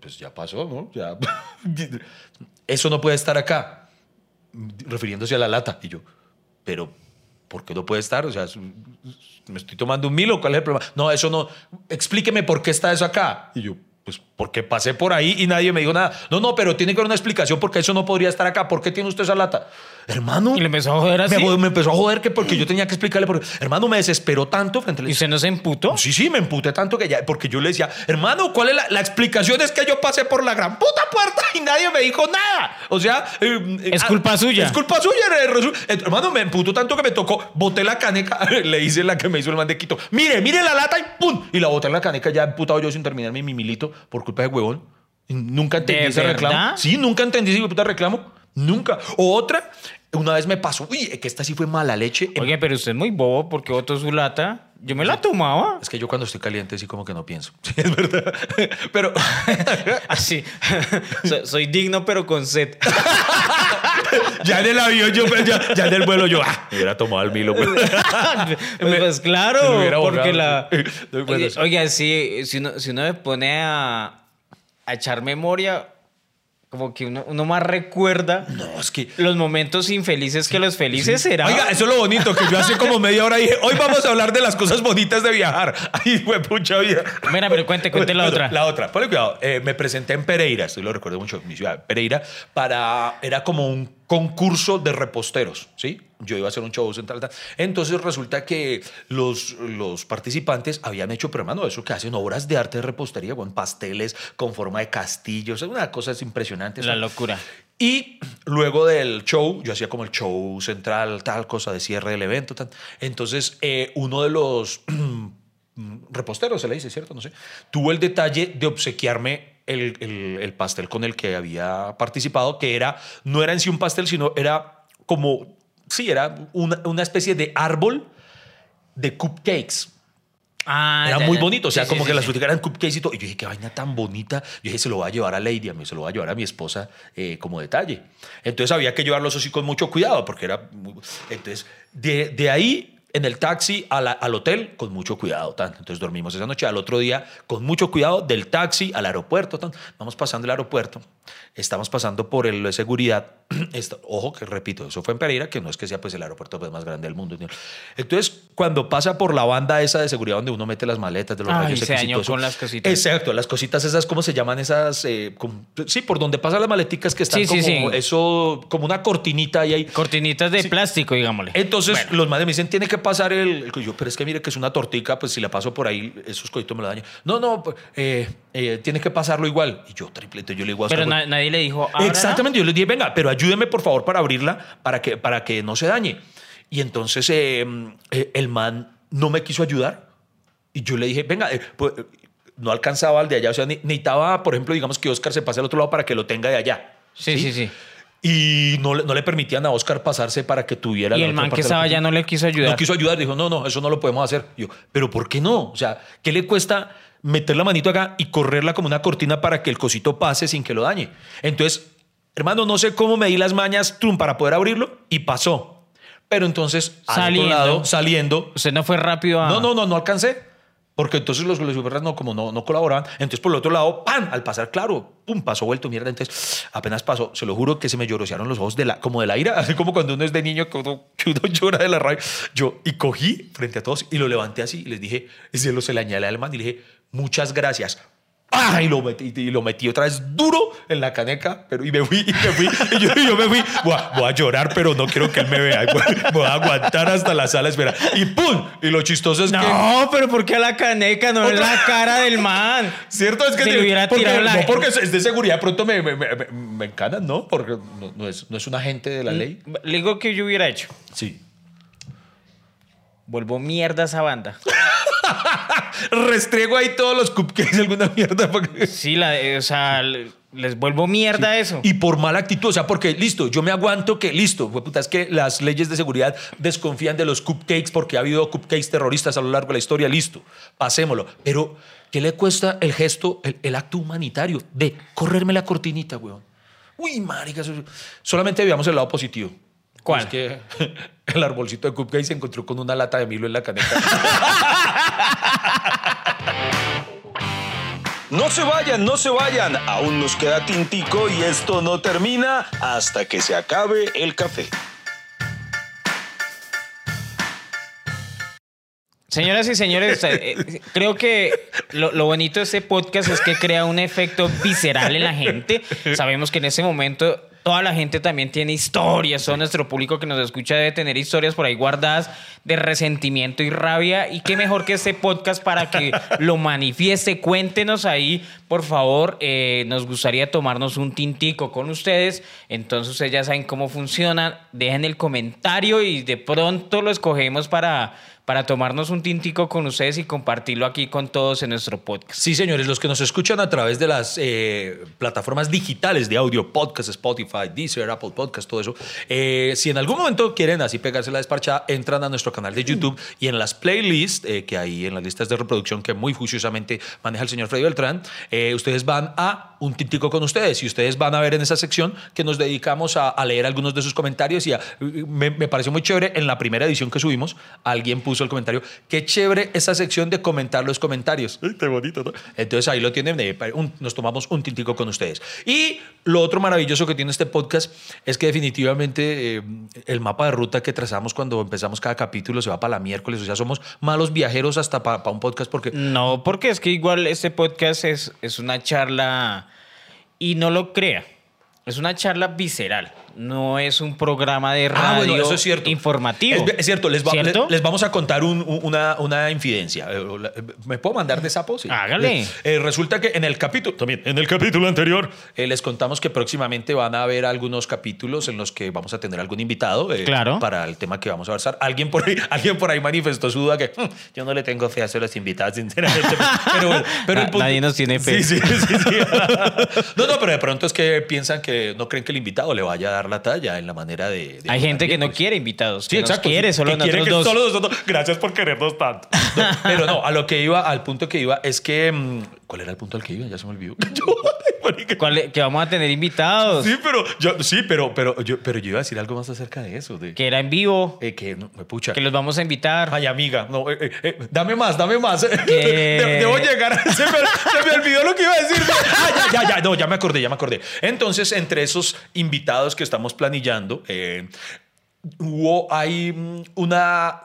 S1: pues ya pasó, ¿no? Ya. eso no puede estar acá. Refiriéndose a la lata. Y yo, pero, ¿por qué no puede estar? O sea, me estoy tomando un milo, ¿cuál es el problema? No, eso no. Explíqueme por qué está eso acá. Y yo, Pues porque pasé por ahí y nadie me dijo nada. No, no, pero tiene que haber una explicación porque eso no podría estar acá. ¿Por qué tiene usted esa lata? Hermano.
S2: Y le empezó a joder así.
S1: Me, me empezó a joder que porque yo tenía que explicarle. Porque, hermano, me desesperó tanto frente a
S2: ¿Y usted no se emputó?
S1: Sí, sí, me emputé tanto que ya, porque yo le decía, hermano, ¿cuál es la, la explicación? Es que yo pasé por la gran puta puerta y nadie me dijo nada. O sea, eh,
S2: Es
S1: ah,
S2: culpa suya.
S1: Es culpa suya. eh, eh, hermano, me emputó tanto que me tocó, boté la caneca, le hice la que me hizo el man de Quito. Mire, mire la lata y ¡pum! Y la boté en la caneca ya emputado yo sin terminar mi mimilito por culpa de huevón. Nunca entendí
S2: ¿De
S1: ese reclamo.
S2: verdad?
S1: Sí, nunca entendí ese puta reclamo. Nunca. O otra, una vez me pasó, uy, que esta sí fue mala leche.
S2: Oye, pero usted es muy bobo porque botó su lata. Yo me la tomaba.
S1: Es que yo cuando estoy caliente sí como que no pienso. Sí, es verdad. Pero
S2: Así. soy, soy digno, pero con sed.
S1: Ya en el avión, yo, ya, ya en el vuelo, yo ah, me hubiera tomado el Milo. pues.
S2: pues, pues claro,
S1: me
S2: porque la.
S1: Pues,
S2: Oye, sí, si uno, si uno me pone a, a echar memoria, como que uno, uno más recuerda
S1: No, es que.
S2: los momentos infelices que los felices será.
S1: Oiga, eso es lo bonito, que yo hace como media hora dije, hoy vamos a hablar de las cosas bonitas de viajar. Ay, fue pucha vida.
S2: Mira, pero cuente, cuente la otra.
S1: La otra, ponle cuidado. Eh, me presenté en Pereira, esto lo recuerdo mucho, mi ciudad, Pereira, para. Era como un concurso de reposteros, ¿sí? Yo iba a hacer un show central. tal. Entonces resulta que los, los participantes habían hecho, pero hermano, eso que hacen obras de arte de repostería, con pasteles con forma de castillos, una cosa es impresionante.
S2: La locura.
S1: Y luego del show, yo hacía como el show central, tal cosa de cierre del evento. Tal. Entonces, eh, uno de los reposteros, se le dice, ¿cierto? No sé. Tuvo el detalle de obsequiarme el, el- el pastel con el que había participado, que era, no era en sí un pastel, sino era como, sí, era una, una especie de árbol de cupcakes.
S2: Ah,
S1: Era
S2: ya,
S1: muy
S2: ya.
S1: bonito, o sea,
S2: Sí,
S1: como
S2: sí,
S1: que
S2: sí,
S1: las
S2: sí.
S1: fruticas eran cupcakes y todo. Y yo dije, qué vaina tan bonita. Yo dije, se lo voy a llevar a Lady, a mí se lo voy a llevar a mi esposa eh, como detalle. Entonces había que llevarlos así con mucho cuidado, porque era. Entonces, de, de ahí en el taxi la- al hotel con mucho cuidado. Entonces dormimos esa noche. Al otro día, con mucho cuidado, del taxi al aeropuerto. Vamos pasando el aeropuerto. Estamos pasando por el de seguridad. Ojo, que repito, eso fue en Pereira, que no es que sea pues el aeropuerto pues, más grande del mundo. Entonces, cuando pasa por la banda esa de seguridad donde uno mete las maletas de los
S2: Ay,
S1: rayos
S2: se
S1: y
S2: dañó con las cositas.
S1: Exacto, las cositas esas, ¿cómo se llaman esas? Eh, sí, por donde pasan las maleticas que están
S2: Sí,
S1: como
S2: sí.
S1: eso, como una cortinita ahí.
S2: Cortinitas de plástico, digámosle.
S1: Entonces los madres me dicen, tiene que pasar el, el- Yo, pero es que mire que es una tortica, pues si la paso por ahí, esos coditos me lo dañan. No, no, eh, eh, tiene que pasarlo igual. Y yo, triplete, yo le digo a
S2: pero
S1: Oscar,
S2: na- nadie le dijo.
S1: Exactamente, yo les dije, venga, pero ayúdeme por favor para abrirla para que, para que no se dañe. Y entonces eh, eh, el man no me quiso ayudar. Y yo le dije, venga, eh, pues, eh, no alcanzaba al de allá. O sea, ne- necesitaba, por ejemplo, digamos que Oscar se pase al otro lado para que lo tenga de allá.
S2: Sí, sí, sí.
S1: Y no, le- no le permitían a Oscar pasarse para que tuviera
S2: Y
S1: la
S2: el
S1: otra
S2: man
S1: parte
S2: que estaba allá no le quiso ayudar.
S1: No quiso ayudar, dijo, no, no, eso no lo podemos hacer. Yo, pero ¿por qué no? O sea, ¿qué le cuesta meter la manito acá y correrla como una cortina para que el cosito pase sin que lo dañe? Entonces, hermano, no sé cómo me di las mañas trum, para poder abrirlo y pasó. Pero entonces, al
S2: Saliendo.
S1: otro lado, saliendo,
S2: Usted no fue rápido a.
S1: no, no, no, no alcancé. Porque entonces los, los no, como no, no colaboraban. Entonces, por el otro lado, ¡pam! Al pasar, claro, ¡pum! Pasó vuelto mierda. Entonces, apenas pasó, se lo juro que se me llorosearon los ojos de la, como de la ira, así como cuando uno es de niño, que uno, que uno llora de la rabia. Yo, y cogí frente a todos y lo levanté así y les dije, se lo se le añade al man y le dije, muchas gracias. ¡Ah! Y lo, metí, y lo metí otra vez duro en la caneca, pero y me fui, y me fui, y yo, y yo me fui. Voy a, voy a llorar, pero no quiero que él me vea. Voy, a aguantar hasta la sala, espera. Y ¡pum! Y lo chistoso es que.
S2: No, pero ¿por qué a la caneca? No es la cara del man.
S1: Cierto es que
S2: Si le hubiera
S1: porque,
S2: tirado la-
S1: no porque es de seguridad, pronto me, me, me, me encanan, ¿no? Porque no, no es, no es un agente de la ley.
S2: Le digo que yo hubiera hecho.
S1: Sí.
S2: Vuelvo mierda a esa banda.
S1: Restriego ahí todos los cupcakes, alguna mierda. porque-
S2: Sí, la, o sea, le- les vuelvo mierda a eso.
S1: Y por mala actitud, o sea, porque listo, yo me aguanto que listo, puta, es que las leyes de seguridad desconfían de los cupcakes porque ha habido cupcakes terroristas a lo largo de la historia, listo, pasémoslo. Pero, ¿qué le cuesta el gesto, el, el acto humanitario de correrme la cortinita, weón? Uy, marica, solamente veamos el lado positivo.
S2: ¿Cuál?
S1: Es que el arbolcito de cupcakes se encontró con una lata de Milo en la caneca.
S3: No se vayan, no se vayan. Aún nos queda tintico y esto no termina hasta que se acabe el café.
S2: Señoras y señores, eh, eh, creo que lo, lo bonito de este podcast es que crea un efecto visceral en la gente. Sabemos que en ese momento toda la gente también tiene historias, todo nuestro público que nos escucha debe tener historias por ahí guardadas de resentimiento y rabia. Y qué mejor que este podcast para que lo manifieste. Cuéntenos ahí, por favor. Eh, nos gustaría tomarnos un tintico con ustedes. Entonces ustedes ya saben cómo funciona. Dejen el comentario y de pronto lo escogemos para para tomarnos un tintico con ustedes y compartirlo aquí con todos en nuestro podcast.
S1: Sí, señores, los que nos escuchan a través de las eh, plataformas digitales de audio, podcast, Spotify, Deezer, Apple Podcast, todo eso, eh, si en algún momento quieren así pegarse la desparchada, entran a nuestro canal de YouTube y en las playlists, eh, que hay en las listas de reproducción que muy juiciosamente maneja el señor Freddy Beltrán, ustedes van a un tintico con ustedes y ustedes van a ver en esa sección que nos dedicamos a, leer algunos de sus comentarios y me, me pareció muy chévere en la primera edición que subimos, alguien puso el comentario. Qué chévere esa sección de comentar los comentarios. Ay, qué bonito, Entonces ahí lo tienen, nos tomamos un tintico con ustedes. Y lo otro maravilloso que tiene este podcast es que definitivamente eh, el mapa de ruta que trazamos cuando empezamos cada capítulo se va para la miércoles. O sea, somos malos viajeros hasta para un podcast porque...
S2: No, porque es que igual este podcast es, es una charla y no lo crea. Es una charla visceral no es un programa de radio ah, eso es cierto. informativo.
S1: Es, cierto, les, les, vamos a contar una, una, infidencia. Eh, ¿Me puedo mandar de sapo? Sí.
S2: Hágale.
S1: Eh, eh, resulta que en el capítulo, también en el capítulo anterior, les contamos que próximamente van a haber algunos capítulos en los que vamos a tener algún invitado
S2: claro.
S1: para el tema que vamos a avanzar. Alguien por ahí, alguien por ahí manifestó su duda que hmm, yo no le tengo fe a los invitados, sinceramente. Pero,
S2: pero Nadie nos tiene fe.
S1: Sí, sí, sí, no, no, pero de pronto es que piensan que no creen que el invitado le vaya a dar la talla en la manera de.
S2: Hay gente que no quiere invitados. Sí, exacto. quiere solo nosotros
S1: dos. Gracias por querernos tanto. pero no, a lo que iba, al punto que iba, es que. ¿Cuál era el punto al que iba? Ya se me olvidó.
S2: que vamos a tener invitados.
S1: Sí, pero yo, sí, pero, pero, yo, pero yo iba a decir algo más acerca de eso. De,
S2: que era en vivo.
S1: Eh, que no, me pucha.
S2: Que los vamos a invitar.
S1: Ay, amiga, no, eh, eh, dame más, dame más. debo llegar. Se me, se me, olvidó lo que iba a decir. Ah, ya, ya, ya, no, ya me acordé, ya me acordé. Entonces, entre esos invitados que estamos planillando, hubo, hay mm, una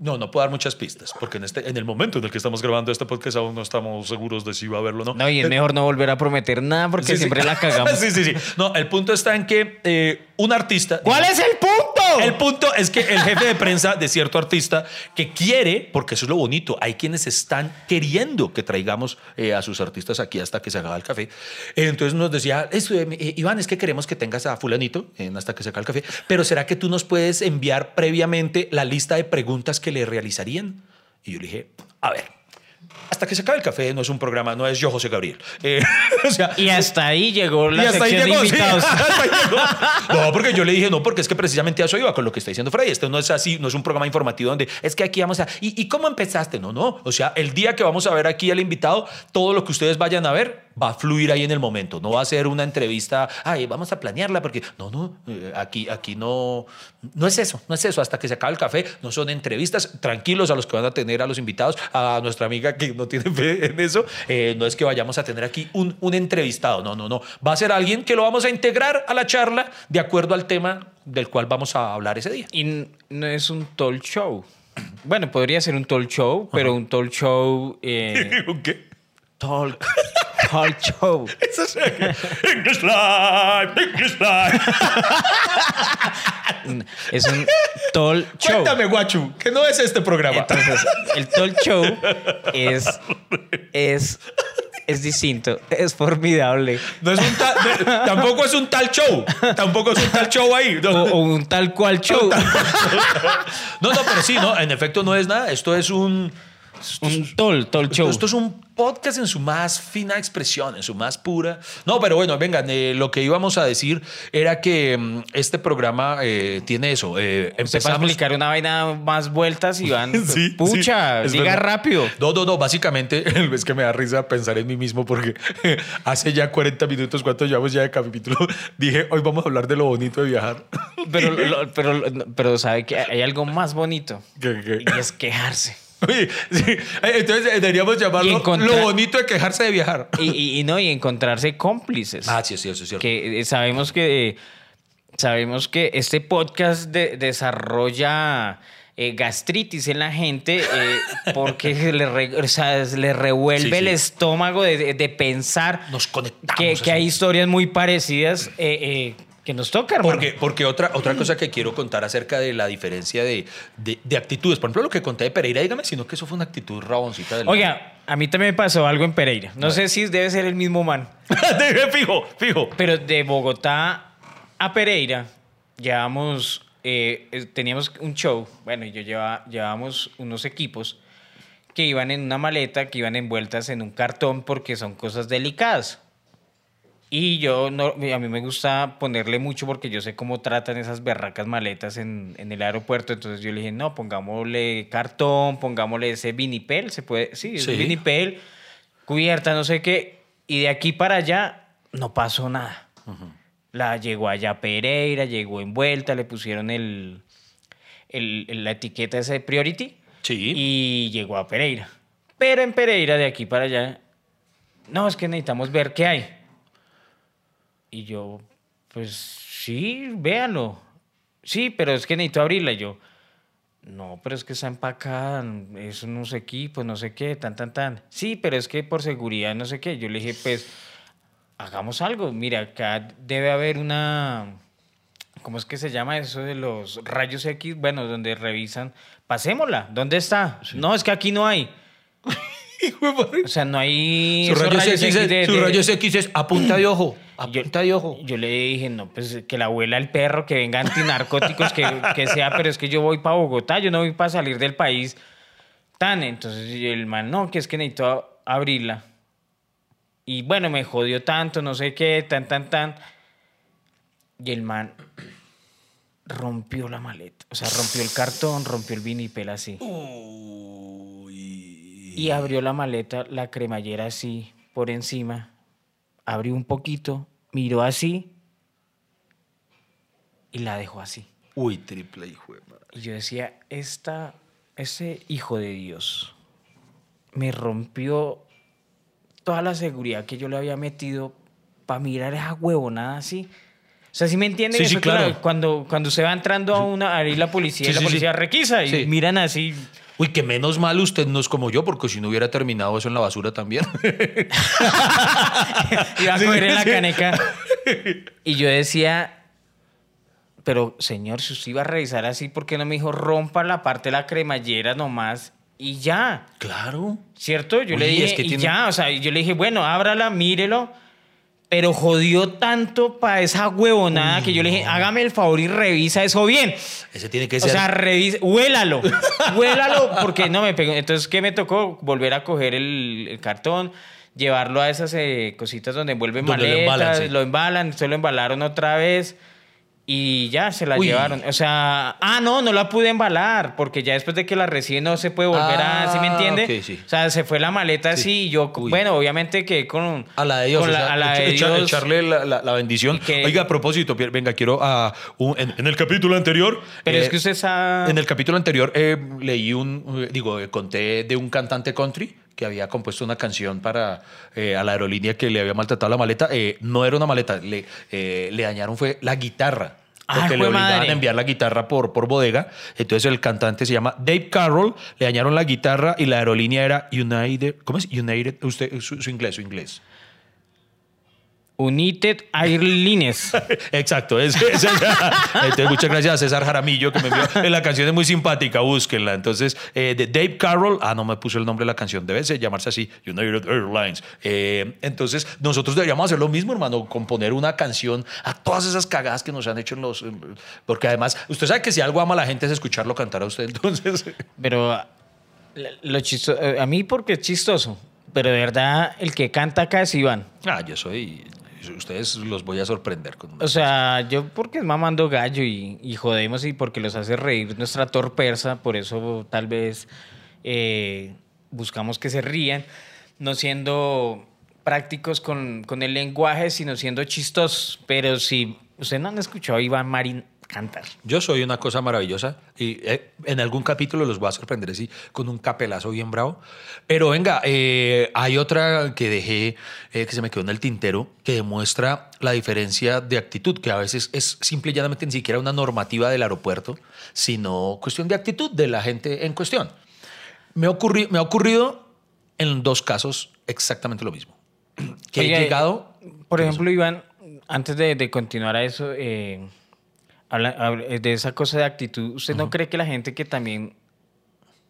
S1: no, no puedo dar muchas pistas, porque en, este, en el momento en el que estamos grabando este podcast aún no estamos seguros de si va a verlo o no.
S2: No, y es mejor no volver a prometer nada porque siempre la cagamos.
S1: sí, sí, sí. No, el punto está en que eh, un artista...
S2: ¿Cuál es el punto?
S1: El punto es que el jefe de prensa de cierto artista que quiere, porque eso es lo bonito, hay quienes están queriendo que traigamos eh, a sus artistas aquí hasta que se haga el café. Entonces nos decía, eh, Iván, es que queremos que tengas a fulanito hasta que se haga el café, pero ¿será que tú nos puedes enviar previamente la lista de preguntas que le realizarían? Y yo le dije, a ver, hasta que se acabe el café no es un programa, no es yo, José Gabriel. Eh,
S2: y hasta ahí llegó la sección de invitados.
S1: no, porque yo le dije, no, porque es que precisamente a eso iba con lo que está diciendo Freddy. Esto no es así, no es un programa informativo donde es que aquí vamos a... ¿Y, ¿Y cómo empezaste? No, no. O sea, el día que vamos a ver aquí al invitado, todo lo que ustedes vayan a ver va a fluir ahí en el momento. No va a ser una entrevista, ay, vamos a planearla, porque no, no, eh, aquí, aquí no, no es eso, no es eso. Hasta que se acabe el café, no son entrevistas. Tranquilos a los que van a tener a los invitados, a nuestra amiga que no tiene fe en eso. Eh, no es que vayamos a tener aquí un, un entrevistado, no, no, no. Va a ser alguien que lo vamos a integrar a la charla de acuerdo al tema del cual vamos a hablar ese día.
S2: Y no es un talk show. Bueno, podría ser un talk show, pero un talk show. Eh,
S1: qué?
S2: Talk. Talk show.
S1: Eso es English Live, English Live.
S2: es un talk show.
S1: Cuéntame, guachu, que no es este programa.
S2: Entonces, el talk show es, es, es distinto, es formidable.
S1: No es un tampoco es un tal show. Tampoco es un tal show ahí.
S2: O, un tal cual show.
S1: No, no, pero sí, no, en efecto no es nada. Esto es un.
S2: un tol, tol show.
S1: Esto es un podcast en su más fina expresión, en su más pura. No, pero bueno, vengan, eh, lo que íbamos a decir era que mm, este programa eh, tiene eso. Eh,
S2: empezamos... a explicar una vaina más vueltas y van. sí, pucha, diga rápido.
S1: No, no, no. Básicamente, es que me da risa pensar en mí mismo porque hace ya 40 minutos, ¿cuánto llevamos ya de capítulo? Dije, hoy vamos a hablar de lo bonito de viajar.
S2: Pero, pero, pero, ¿sabe que hay algo más bonito? Y es quejarse.
S1: Entonces eh, deberíamos llamarlo lo bonito de quejarse de viajar.
S2: Y, no, y encontrarse cómplices.
S1: Ah, sí, sí, eso es cierto.
S2: Que eh, sabemos que, sabemos que este podcast desarrolla eh, gastritis en la gente eh, porque le, re- o sea, le revuelve
S1: Sí,
S2: el
S1: sí.
S2: estómago de, pensar
S1: Nos conectamos.
S2: que, hay historias muy parecidas eh, eh, que nos toca, hermano.
S1: Porque, porque otra, otra cosa que quiero contar acerca de la diferencia de, de- de actitudes. Por ejemplo, lo que conté de Pereira, dígame, sino que eso fue una actitud raboncita del.
S2: Oiga, a mí también me pasó algo en Pereira. No sé si debe ser el mismo man.
S1: fijo, fijo.
S2: Pero de Bogotá a Pereira, llevamos, eh, teníamos un show, bueno, yo llevaba, llevábamos unos equipos que iban en una maleta, que iban envueltas en un cartón porque son cosas delicadas. Y yo, no, a mí me gusta ponerle mucho porque yo sé cómo tratan esas berracas maletas en, en el aeropuerto. Entonces yo le dije, no, pongámosle cartón, pongámosle ese vinipel, se puede, sí,
S1: Sí.
S2: vinipel, cubierta, no sé qué. Y de aquí para allá no pasó nada. La llegó allá a Pereira, llegó envuelta, le pusieron el, la etiqueta ese de Priority
S1: Sí.
S2: y llegó a Pereira. Pero en Pereira, de aquí para allá, no, es que necesitamos ver qué hay. Y yo, pues sí, véanlo. Sí, pero es que necesito abrirla. Y yo, no, pero es que está empacada, es unos equipos, no sé qué, tan, tan, tan. Sí, pero es que por seguridad, no sé qué. Yo le dije, pues, hagamos algo. Mira, acá debe haber una. ¿Cómo es que se llama eso de los rayos X? Bueno, donde revisan. Pasémosla. ¿Dónde está? No, es que aquí no hay. O sea, no hay.
S1: Su
S2: esos
S1: rayos X,
S2: X de-
S1: su rayos X es a punta de ojo. A
S2: yo,
S1: punta de ojo.
S2: yo le dije, no, pues que la abuela el perro, que venga antinarcóticos, que, que sea, pero es que yo voy para Bogotá, yo no voy para salir del país tan. Entonces el man, no, que es que necesito abrirla. Y bueno, me jodió tanto, no sé qué, tan, tan, tan. Y el man rompió la maleta. O sea, rompió el cartón, rompió el vinipel así. Y abrió la maleta, la cremallera así, por encima. Abrió un poquito, miró así y la dejó así.
S1: Uy, triple hijo de madre.
S2: Y yo decía, esta, ese hijo de Dios me rompió toda la seguridad que yo le había metido para mirar esa huevonada así. O sea, ¿sí me entienden?
S1: Sí,
S2: Eso
S1: sí,
S2: que
S1: claro.
S2: la- cuando, cuando se va entrando a una, la policía
S1: Sí,
S2: y la policía requisa y miran así.
S1: Uy, que menos mal usted no es como yo, porque si no hubiera terminado eso en la basura también.
S2: Iba a coger en la caneca. Y yo decía, pero señor, si usted iba a revisar así, ¿por qué no me dijo rompa la parte de la cremallera nomás y ya?
S1: claro.
S2: ¿Cierto? Yo le dije,
S1: es que
S2: y
S1: tiene-
S2: ya, o sea, yo le dije, bueno, ábrala, mírelo. Pero jodió tanto para esa huevonada que yo le dije, hágame el favor y revisa eso bien.
S1: Ese tiene que
S2: O
S1: ser.
S2: sea, revisa, huélalo, huélalo, porque no me pegó. Entonces, ¿qué me tocó? Volver a coger el, el cartón, llevarlo a esas eh, cositas donde envuelven
S1: Donde lo
S2: maletas,
S1: embalan, sí.
S2: lo embalan, se lo embalaron otra vez y ya se la
S1: Uy.
S2: llevaron. O sea, ah, no, no la pude embalar, porque ya después de que la recibe no se puede volver a, ¿sí me
S1: Ah,
S2: entiende?
S1: ok, sí.
S2: O sea, se fue la maleta
S1: Sí.
S2: así y yo,
S1: Uy.
S2: bueno, obviamente que con...
S1: A la de Dios,
S2: con
S1: o
S2: la-
S1: sea,
S2: a la de
S1: echa-
S2: Dios.
S1: echarle la, la- la bendición.
S2: Que-
S1: Oiga, a propósito, venga, quiero a un- en, en el capítulo anterior.
S2: Pero
S1: eh,
S2: es que usted está...
S1: En el capítulo anterior eh, leí un, eh, digo, eh, conté de un cantante country que había compuesto una canción para eh, a la aerolínea que le había maltratado la maleta. Eh, no era una maleta, le, eh, le dañaron fue la guitarra.
S2: Ay,
S1: Porque le obligaban a enviar la guitarra por, por bodega. Entonces el cantante se llama Dave Carroll. Le dañaron la guitarra y la aerolínea era United. ¿Cómo es? United. Usted, su, su inglés, su inglés.
S2: United Airlines.
S1: Exacto, es, es- Entonces, muchas gracias a César Jaramillo que me envió. Eh, La canción es muy simpática, búsquenla. Entonces, eh, de Dave Carroll, ah, no me puso el nombre de la canción, debe ser llamarse así, United Airlines. Eh, entonces, nosotros deberíamos hacer lo mismo, hermano, componer una canción a todas esas cagadas que nos han hecho en los. Porque además, usted sabe que si algo ama a la gente es escucharlo cantar a usted, entonces.
S2: Pero lo chistoso, a mí porque es chistoso, pero de verdad el que canta acá es Iván.
S1: Ah, yo soy. Ustedes los voy a sorprender con.
S2: O sea, yo porque es mamando gallo y, y jodemos y porque los hace reír nuestra torpersa, por eso tal vez eh, buscamos que se rían, no siendo prácticos con, con el lenguaje, sino siendo chistosos. Pero si ustedes no han escuchado a Iván Marín cantar.
S1: Yo soy una cosa maravillosa y eh, en algún capítulo los voy a sorprender así con un capelazo bien bravo. Pero venga, eh, hay otra que dejé eh, que se me quedó en el tintero que demuestra la diferencia de actitud, que a veces es simple y llanamente ni siquiera una normativa del aeropuerto, sino cuestión de actitud de la gente en cuestión. Me, ocurri- me ha ocurrido en dos casos exactamente lo mismo. Que
S2: Oiga,
S1: he llegado...
S2: Por ejemplo, Iván, antes de, de continuar a eso, eh, habla- habla- eh, de esa cosa de actitud, ¿usted no cree que la gente que también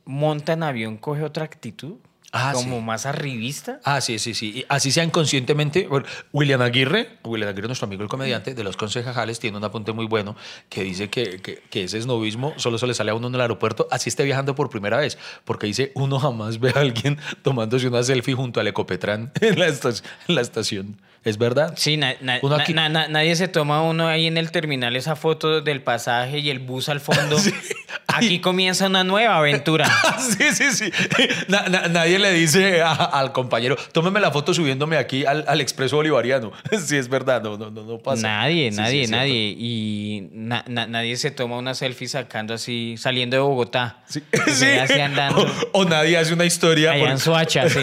S2: monta en avión coge otra actitud?
S1: Ah,
S2: como
S1: sí.
S2: más arribista.
S1: Ah, sí, sí, sí. Y así sea inconscientemente. bueno, William Aguirre, William Aguirre, nuestro amigo el comediante de los concejales, tiene un apunte muy bueno que dice que, que, que ese esnovismo solo se le sale a uno en el aeropuerto, así esté viajando por primera vez. Porque dice, uno jamás ve a alguien tomándose una selfie junto al Ecopetrán en la, en la estación. ¿Es verdad?
S2: Sí, na- na-
S1: Uno
S2: na-
S1: aquí-
S2: na- na- nadie se toma uno ahí en el terminal esa foto del pasaje y el bus al fondo. Aquí comienza una nueva aventura.
S1: sí, sí, sí. Na- na- nadie le dice a- al compañero, tómeme la foto subiéndome aquí al, al expreso bolivariano. sí, es verdad, no, no, no, no pasa.
S2: Nadie,
S1: Sí,
S2: nadie, nadie. Y na- na- nadie se toma una selfie sacando así, saliendo de Bogotá.
S1: Sí. Sí.
S2: ve así andando.
S1: O, o nadie hace una historia.
S2: Allá
S1: por-
S2: en Soacha, sí.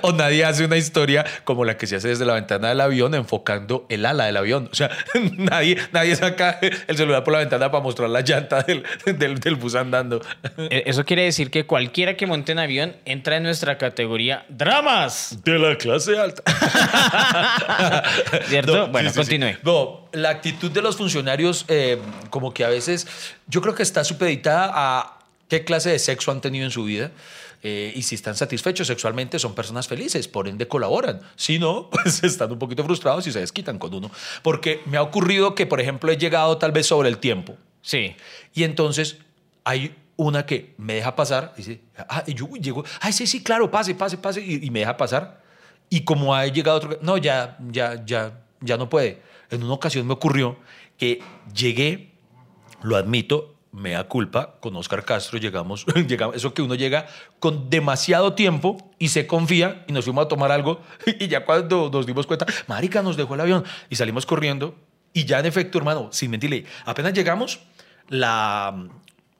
S1: o nadie hace una historia como la que se hace desde la ventana del avión enfocando el ala del avión. O sea, nadie, nadie saca el celular por la ventana para mostrar la llanta del, del, del bus andando.
S2: E- Eso quiere decir que cualquiera que monte en avión entra en nuestra categoría dramas.
S1: De la clase alta.
S2: ¿Cierto?
S1: No,
S2: bueno,
S1: sí, sí, sí.
S2: continúe.
S1: No, la actitud de los funcionarios, eh, como que a veces, yo creo que está supeditada a qué clase de sexo han tenido en su vida. Eh, y si están satisfechos sexualmente, son personas felices, por ende colaboran. Si no, pues están un poquito frustrados y se desquitan con uno. Porque me ha ocurrido que, por ejemplo, he llegado tal vez sobre el tiempo.
S2: Sí.
S1: Y entonces hay una que me deja pasar, dice, ah, yo llego, ay, sí, sí, claro, pase, pase, pase, y, y me deja pasar. Y como ha llegado otro, no, ya, ya, ya, ya no puede. En una ocasión me ocurrió que llegué, lo admito, me da culpa, con Oscar Castro llegamos, llegamos, eso que uno llega con demasiado tiempo y se confía y nos fuimos a tomar algo y ya cuando nos dimos cuenta, marica, nos dejó el avión y salimos corriendo y ya en efecto, hermano, sin mentirle, apenas llegamos, la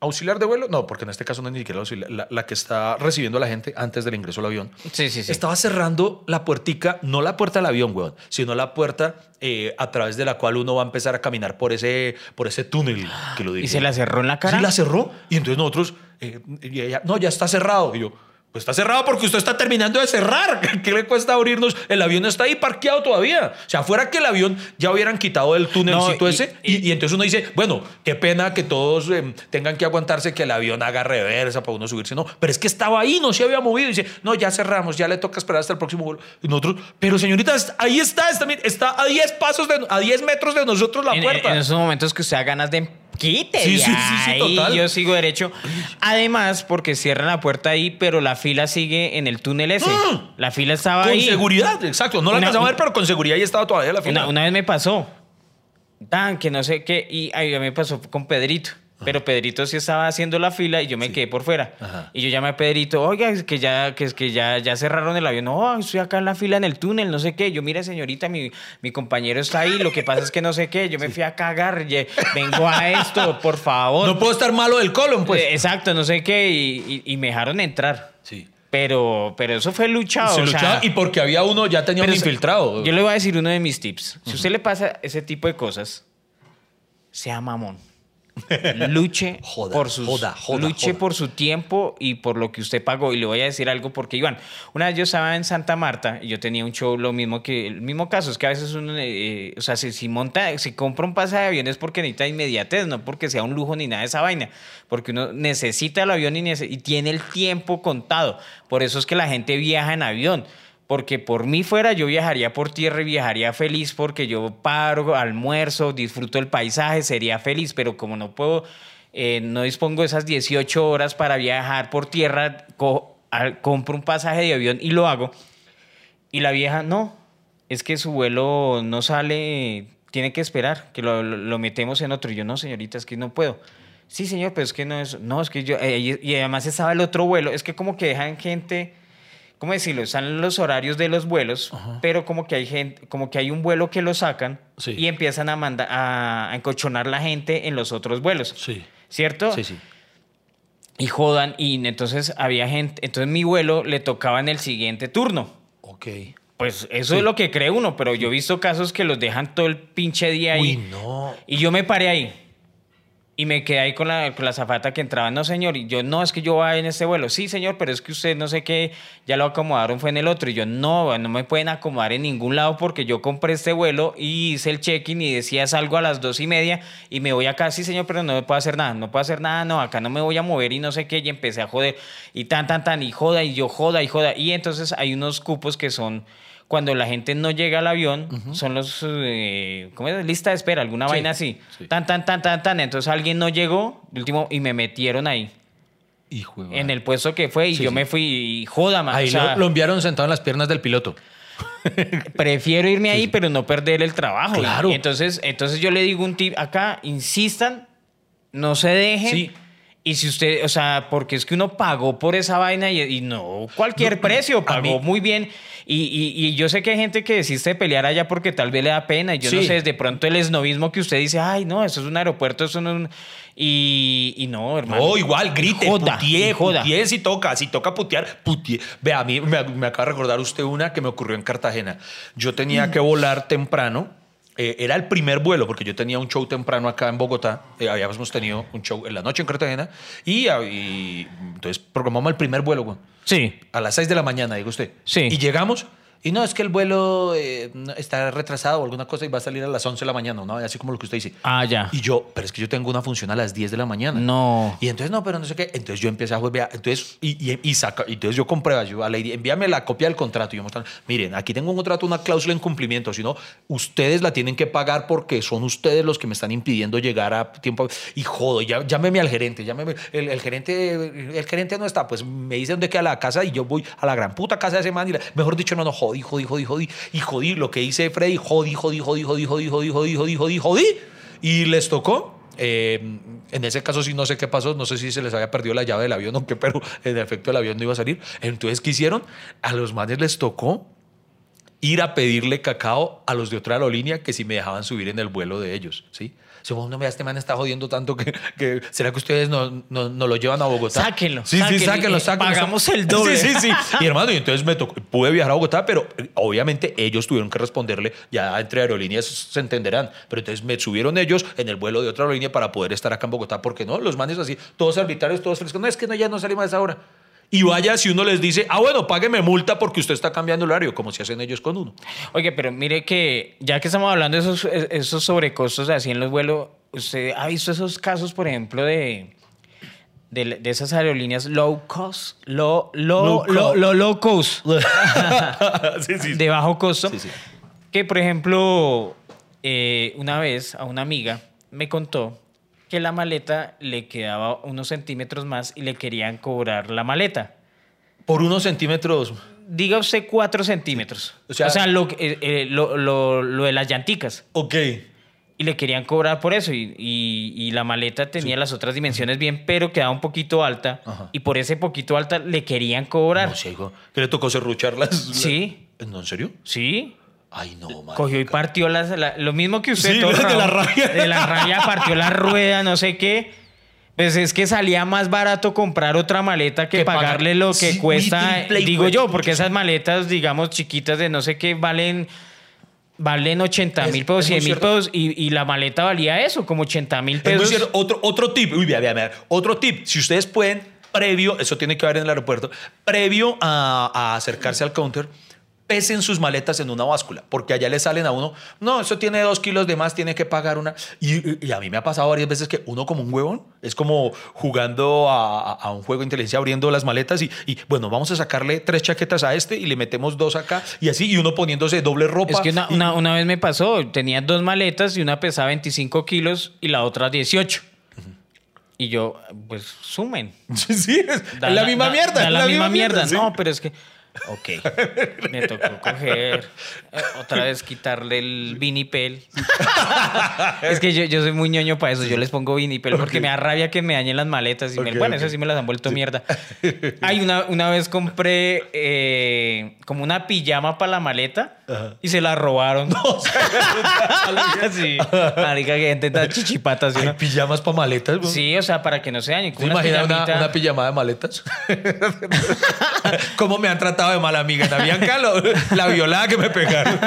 S1: auxiliar de vuelo, no, porque en este caso no es ni siquiera la auxiliar, la, la que está recibiendo a la gente antes del ingreso al avión,
S2: Sí, sí, sí.
S1: estaba cerrando la puertica, no la puerta del avión, weón, sino la puerta eh, a través de la cual uno va a empezar a caminar por ese, por ese túnel que lo
S2: ¿Y se la cerró en la cara?
S1: Sí, la cerró. Y entonces nosotros, eh, y ella, no, ya está cerrado. Y yo, pues está cerrado porque usted está terminando de cerrar. ¿Qué le cuesta abrirnos? El avión está ahí parqueado todavía. O sea, fuera que el avión ya hubieran quitado el túnelcito
S2: No,
S1: ese. Y, y entonces uno dice, bueno, qué pena que todos eh, tengan que aguantarse que el avión haga reversa para uno subirse. No, pero es que estaba ahí, no se había movido. Y dice, no, ya cerramos, ya le toca esperar hasta el próximo vuelo. Y nosotros, pero señorita, ahí está, está, está a 10 pasos, de, a 10 metros de nosotros la
S2: en,
S1: puerta.
S2: en esos momentos que usted da ganas de quite
S1: Sí, sí, sí, total.
S2: yo sigo derecho además porque cierran la puerta ahí pero la fila sigue en el túnel ese
S1: Mm.
S2: la fila estaba
S1: Con
S2: ahí
S1: seguridad, exacto. No la
S2: Una-
S1: alcanzamos a ver, pero con seguridad ahí estaba todavía la fila.
S2: una, una vez me pasó tan que no sé qué y ahí me pasó con Pedrito pero Pedrito sí estaba haciendo la fila y yo me quedé por fuera.
S1: Ajá.
S2: Y yo llamé a Pedrito, oiga, es que ya, que es que ya, ya cerraron el avión. No, estoy acá en la fila en el túnel, no sé qué. Yo, mire, señorita, mi, mi compañero está ahí, lo que pasa es que no sé qué. Yo me fui a cagar, ye- vengo a esto, por favor.
S1: No puedo estar malo del colon, pues.
S2: Eh, Exacto, no sé qué, y, y- y me dejaron entrar.
S1: sí.
S2: Pero, pero eso fue luchado.
S1: Se
S2: o sea,
S1: luchaba y porque había uno, ya tenía un infiltrado.
S2: Yo le voy a decir uno de mis tips. Si a usted le pasa ese tipo de cosas, sea mamón. Luche
S1: Joda,
S2: por sus
S1: joda, joda,
S2: luche por su tiempo y por lo que usted pagó. Y le voy a decir algo porque Iván, una vez yo estaba en Santa Marta y yo tenía un show lo mismo que el mismo caso es que a veces uno, eh, o sea, si, si monta, si compra un pasaje de avión es porque necesita inmediatez, no porque sea un lujo ni nada de esa vaina, porque uno necesita el avión y tiene el tiempo contado. Por eso es que la gente viaja en avión. Porque por mí fuera, yo viajaría por tierra y viajaría feliz porque yo paro, almuerzo, disfruto el paisaje, sería feliz. Pero como no puedo, eh, no dispongo de esas 18 horas para viajar por tierra, co- al- compro un pasaje de avión y lo hago. Y la vieja, no, es que su vuelo no sale, tiene que esperar, que lo, lo- metemos en otro. Y yo, no, señorita, es que no puedo. Sí, señor, pero es que no es, no, es que yo, eh, y y además estaba el otro vuelo, es que como que dejan gente ¿cómo decirlo? Están los horarios de los vuelos, pero como que hay gente, como que hay un vuelo que lo sacan
S1: Sí.
S2: y empiezan a mandar a, a encochonar la gente en los otros vuelos.
S1: Sí.
S2: ¿Cierto?
S1: Sí, sí.
S2: Y jodan, y entonces había gente, entonces mi vuelo le tocaba en el siguiente turno.
S1: Ok.
S2: Pues eso
S1: Sí.
S2: es lo que cree uno, pero yo he visto casos que los dejan todo el pinche día ahí.
S1: Uy, no.
S2: Y yo me paré ahí. Y me quedé ahí con la, con la zafata que entraba. No, señor. Y yo, no, es que yo voy en este vuelo. Sí, señor, pero es que usted no sé qué, ya lo acomodaron, fue en el otro. Y yo, no, no me pueden acomodar en ningún lado porque yo compré este vuelo y hice el check-in y decía salgo a las dos y media y me voy acá. Sí, señor, pero no me puedo hacer nada. No puedo hacer nada, no, acá no me voy a mover y no sé qué. Y empecé a joder. Y tan, tan, tan, y joda, y yo joda, y joda. Y entonces hay unos cupos que son cuando la gente no llega al avión, son los, eh, ¿cómo es? Lista de espera, alguna
S1: Sí,
S2: vaina así.
S1: sí.
S2: Tan, tan, tan, tan, tan. Entonces alguien no llegó, último, y me metieron ahí,
S1: Hijo de
S2: en el puesto que fue, y
S1: Sí,
S2: yo me fui, y joda, man.
S1: Ahí
S2: o sea,
S1: lo, lo enviaron sentado en las piernas del piloto.
S2: prefiero irme ahí, pero no perder el trabajo.
S1: Claro.
S2: Y entonces, entonces yo le digo un tip acá, insistan, no se dejen.
S1: Sí.
S2: Y si usted, o sea, porque es que uno pagó por esa vaina y, y no cualquier precio, pagó
S1: mí-
S2: muy bien. Y, y- y yo sé que hay gente que desiste de pelear allá porque tal vez le da pena. Y yo no
S1: Sí.
S2: sé, de pronto el esnovismo que usted dice, ay, no, eso es un aeropuerto, eso no es un... Y, y no, hermano.
S1: No, igual, grite,
S2: Joda,
S1: putié,
S2: y joda.
S1: putié si toca, si toca putear, putié. Ve, a mí me, me acaba de recordar usted una que me ocurrió en Cartagena. Yo tenía que volar temprano, eh, era el primer vuelo, porque yo tenía un show temprano acá en Bogotá, eh, habíamos tenido un show en la noche en Cartagena, y, ah, y entonces programamos el primer vuelo, güey.
S2: Sí.
S1: A las 6 de la mañana, digo usted.
S2: Sí.
S1: Y llegamos. Y no, es que el vuelo eh, está retrasado o alguna cosa y va a salir a las 11 de la mañana, ¿no? Así como lo que usted dice.
S2: Ah, ya.
S1: Y yo, pero es que yo tengo una función a las 10 de la mañana.
S2: No.
S1: Y entonces, no, pero no sé qué. Entonces yo empecé a jugar, entonces, y, y, y saca, y entonces yo compré, yo a Lady, envíame la copia del contrato. Y yo mostrando, miren, aquí tengo un contrato, una cláusula en cumplimiento, si no, ustedes la tienen que pagar porque son ustedes los que me están impidiendo llegar a tiempo. Y jodo, ya, llámeme al gerente, llámeme, el, el gerente, el gerente no está, pues me dice dónde queda la casa y yo voy a la gran puta casa de ese man y la- mejor dicho, no, no, jodí, jodí, jodí, jodí, y jodí, lo que hice Freddy, jodí, jodí, jodí, jodí, jodí, jodí, jodí, jodí, jodí, jodí, y les tocó. Eh, en ese caso sí no sé qué pasó, no sé si se les había perdido la llave del avión qué, pero en efecto el avión no iba a salir. Entonces, ¿qué hicieron? A los manes les tocó ir a pedirle cacao a los de otra aerolínea que si me dejaban subir en el vuelo de ellos, ¿sí? Si vos no me este man está jodiendo tanto que, que ¿será que ustedes no, no, no lo llevan a Bogotá?
S2: Sáquenlo,
S1: Sí,
S2: sáquenlo,
S1: sí, sáquenlo, sáquenlo.
S2: pagamos el doble.
S1: Sí, sí, sí. Y hermano, y entonces me tocó, pude viajar a Bogotá, pero eh, obviamente ellos tuvieron que responderle, ya entre aerolíneas se entenderán, pero entonces me subieron ellos en el vuelo de otra aerolínea para poder estar acá en Bogotá, porque no, los manes así, todos arbitrarios, todos frescos, no, es que no, ya no salimos a esa hora. Y vaya si uno les dice, ah, bueno, págueme multa porque usted está cambiando el horario, como si hacen ellos con uno.
S2: Oye, pero mire que ya que estamos hablando de esos, esos sobrecostos así en los vuelos, ¿usted ha visto esos casos, por ejemplo, de, de, de esas aerolíneas low cost? Low, low,
S1: Low
S2: low,
S1: cost.
S2: low, low cost,
S1: sí, sí.
S2: de bajo costo.
S1: Sí.
S2: Que, por ejemplo, eh, una vez a una amiga me contó que la maleta le quedaba unos centímetros más y le querían cobrar la maleta.
S1: Por unos centímetros.
S2: Diga usted cuatro centímetros.
S1: O
S2: O
S1: sea-
S2: lo, eh, eh, lo, lo- lo de las llanticas.
S1: Ok.
S2: Y le querían cobrar por eso. Y, y- y la maleta tenía las otras dimensiones bien, pero quedaba un poquito alta.
S1: Ajá.
S2: Y por ese poquito alta le querían cobrar.
S1: No sé, hijo. ¿Que le tocó serrucharlas?
S2: Sí.
S1: ¿No, en serio?
S2: Sí.
S1: Ay, no, man.
S2: Cogió y partió las, la- lo mismo que usted.
S1: Sí,
S2: todo
S1: de la rabia.
S2: De la rabia partió la rueda, no sé qué. Pues es que salía más barato comprar otra maleta que,
S1: Que pagar-
S2: pagarle lo que
S1: Sí,
S2: cuesta,
S1: y
S2: digo yo, porque esas maletas, digamos, chiquitas de no sé qué, valen, valen 80
S1: Es-
S2: mil pesos,
S1: es muy
S2: 100 mil pesos, y, y la maleta valía eso, como 80 mil pesos.
S1: cierto. Otro, otro tip, uy, vea, vea, vea. Otro tip, si ustedes pueden, previo, eso tiene que haber en el aeropuerto, previo a, a acercarse al counter, pesen sus maletas en una báscula, porque allá le salen a uno, no, eso tiene dos kilos de más, tiene que pagar una. Y, y a mí me ha pasado varias veces que uno como un huevón, es como jugando a, un juego de inteligencia abriendo las maletas y, y, bueno, vamos a sacarle tres chaquetas a este y le metemos dos acá y así, y uno poniéndose doble ropa.
S2: Es que una,
S1: y-
S2: una- una vez me pasó, tenía dos maletas y una pesaba 25 kilos y la otra 18. Y yo, pues sumen.
S1: Sí, es,
S2: Da
S1: la misma
S2: da-
S1: mierda.
S2: da la, misma mierda.
S1: sí.
S2: No, pero es que. Ok. Me tocó coger, eh, otra vez quitarle el vinipel. es que yo, yo soy muy ñoño para eso. Yo les pongo vinipel porque me da rabia que me dañen las maletas. Y me- bueno,
S1: ok.
S2: eso sí me las han vuelto mierda. Ay, una, una vez compré eh, como una pijama para la maleta y se la robaron. sí. Marica, que gente tan chichipata. ¿sí,
S1: Hay
S2: no?
S1: pijamas para maletas, güey.
S2: Sí, o sea, para que no se dañen.
S1: ¿Te imaginas una, una pijamada de maletas? ¿Cómo me han tratado de mala amiga? La Bianca, lo- la violada que me pegaron.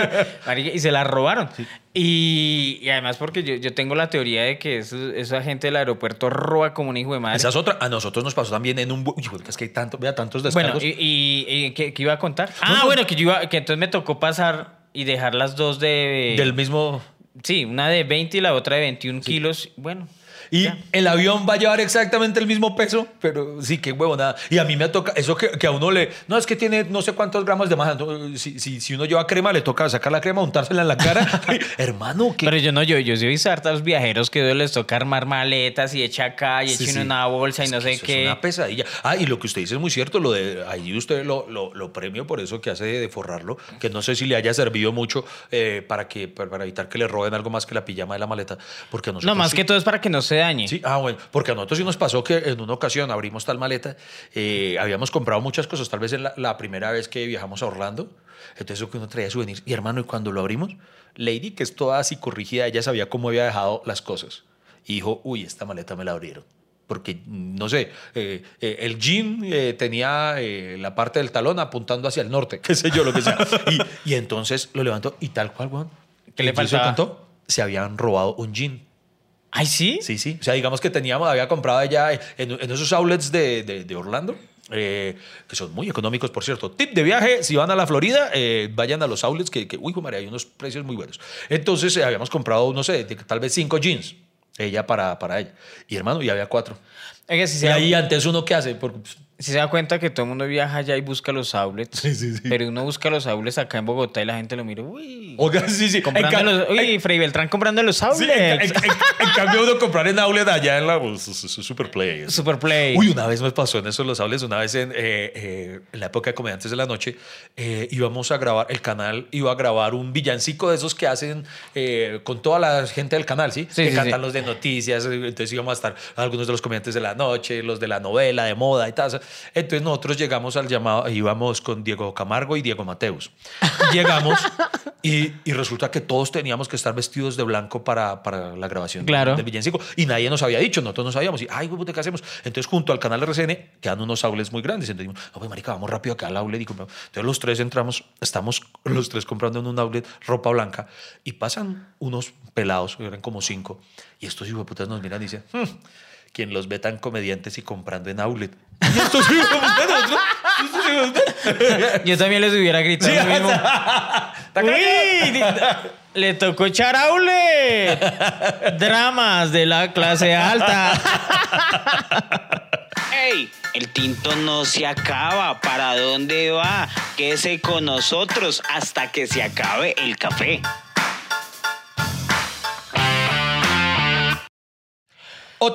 S2: Marica, y se la robaron. Y, y además porque yo, yo tengo la teoría de que eso- esa gente del aeropuerto roba como un hijo de madre.
S1: Esa es otra. A nosotros nos pasó también en un... Uy, es que hay tanto, vea, tantos
S2: Bueno,
S1: descargos.
S2: y, y- y ¿qué, qué iba a contar?
S1: No,
S2: Ah,
S1: no.
S2: bueno, que yo iba, que entonces me tocó pasar y dejar las dos de...
S1: Del mismo...
S2: Sí, una de 20 y la otra de 21 kilos. Bueno.
S1: Y
S2: ya.
S1: el avión va a llevar exactamente el mismo peso, pero sí, qué huevo, nada. Y a mí me toca, eso que, que a uno le. No, es que tiene no sé cuántos gramos de más. no, si, si, si uno lleva crema, le toca sacar la crema, untársela en la cara. Hermano, ¿qué?
S2: Pero yo no, yo, yo sí he visto hartos viajeros que les toca armar maletas y echa acá y
S1: Sí,
S2: echa
S1: sí.
S2: en una bolsa y
S1: Es
S2: no sé qué.
S1: Es una pesadilla. Ah, y lo que usted dice es muy cierto. Lo de ahí usted lo, lo, lo premio por eso que hace de forrarlo, que no sé si le haya servido mucho eh, para, que, para, para evitar que le roben algo más que la pijama de la maleta. Porque a
S2: No, más
S1: sí-
S2: que todo es para que no se dañe.
S1: Sí, ah, bueno, porque a nosotros sí nos pasó que en una ocasión abrimos tal maleta, eh, habíamos comprado muchas cosas, tal vez en la, la primera vez que viajamos a Orlando, entonces que uno traía souvenirs, y hermano, y cuando lo abrimos, Lady, que es toda así corrigida, ella sabía cómo había dejado las cosas, y dijo, uy, esta maleta me la abrieron. Porque, no sé, eh, eh, el jean eh, tenía eh, la parte del talón apuntando hacia el norte, qué sé yo, lo que sea. Y, y entonces lo levantó y tal cual, Juan.
S2: ¿Qué le
S1: ¿Y eso
S2: faltaba?
S1: contó? Se habían robado un jean.
S2: ¿Ay, sí?
S1: Sí, sí. O sea, digamos que teníamos, había comprado ella en, en esos outlets de, de- de Orlando, eh, que son muy económicos, por cierto. Tip de viaje, si van a la Florida, eh, vayan a los outlets, que, que uy, María, hay unos precios muy buenos. Entonces, eh, habíamos comprado, no sé, tal vez cinco jeans, ella para, para ella. Y hermano, y había cuatro.
S2: Oiga, si
S1: Y
S2: se, da,
S1: ahí antes uno, ¿qué hace? Porque, pues,
S2: si se da cuenta que todo el mundo viaja allá y busca los outlets.
S1: Sí, sí, sí.
S2: Pero uno busca los outlets acá en Bogotá y la gente lo mira, uy.
S1: oiga, sí, sí.
S2: Comprando
S1: En
S2: los, uy, Freddy Beltrán comprando los outlets.
S1: en, en- en- en cambio, uno comprar en outlet allá en la su Superplay.
S2: Superplay.
S1: Uy, una vez me pasó en eso los hables, una vez en, eh, eh, en la época de Comediantes de la Noche, eh, íbamos a grabar, el canal iba a grabar un villancico de esos que hacen eh, con toda la gente del canal, ¿sí?
S2: Sí,
S1: que cantan los de noticias, entonces íbamos a estar algunos de los comediantes de la noche, los de la novela, de moda y tal. Entonces nosotros llegamos al llamado, íbamos con Diego Camargo y Diego Mateus. Llegamos y, y resulta que todos teníamos que estar vestidos de blanco para, para la grabación
S2: Claro.
S1: del villancico y nadie nos había dicho, nosotros no sabíamos. Y, ay, ¿qué hacemos? Entonces, junto al canal RCN quedan unos aules muy grandes. Entonces, dijimos, no, pues, marica, vamos rápido acá al outlet. Y. Entonces, los tres entramos, estamos los tres comprando en un outlet ropa blanca y pasan unos pelados, eran como cinco, y estos hijos de putas nos miran y dicen, "Hmm, quien los ve tan comediantes y comprando en outlet. Y estos hijos putas.
S2: Yo también les hubiera gritado
S1: Sí,
S2: lo mismo.
S1: Está
S2: Uy, le tocó echar outlet. Dramas de la clase alta.
S4: ¡Ey! El tinto no se acaba. ¿Para dónde va? Quédese con nosotros hasta que se acabe el café.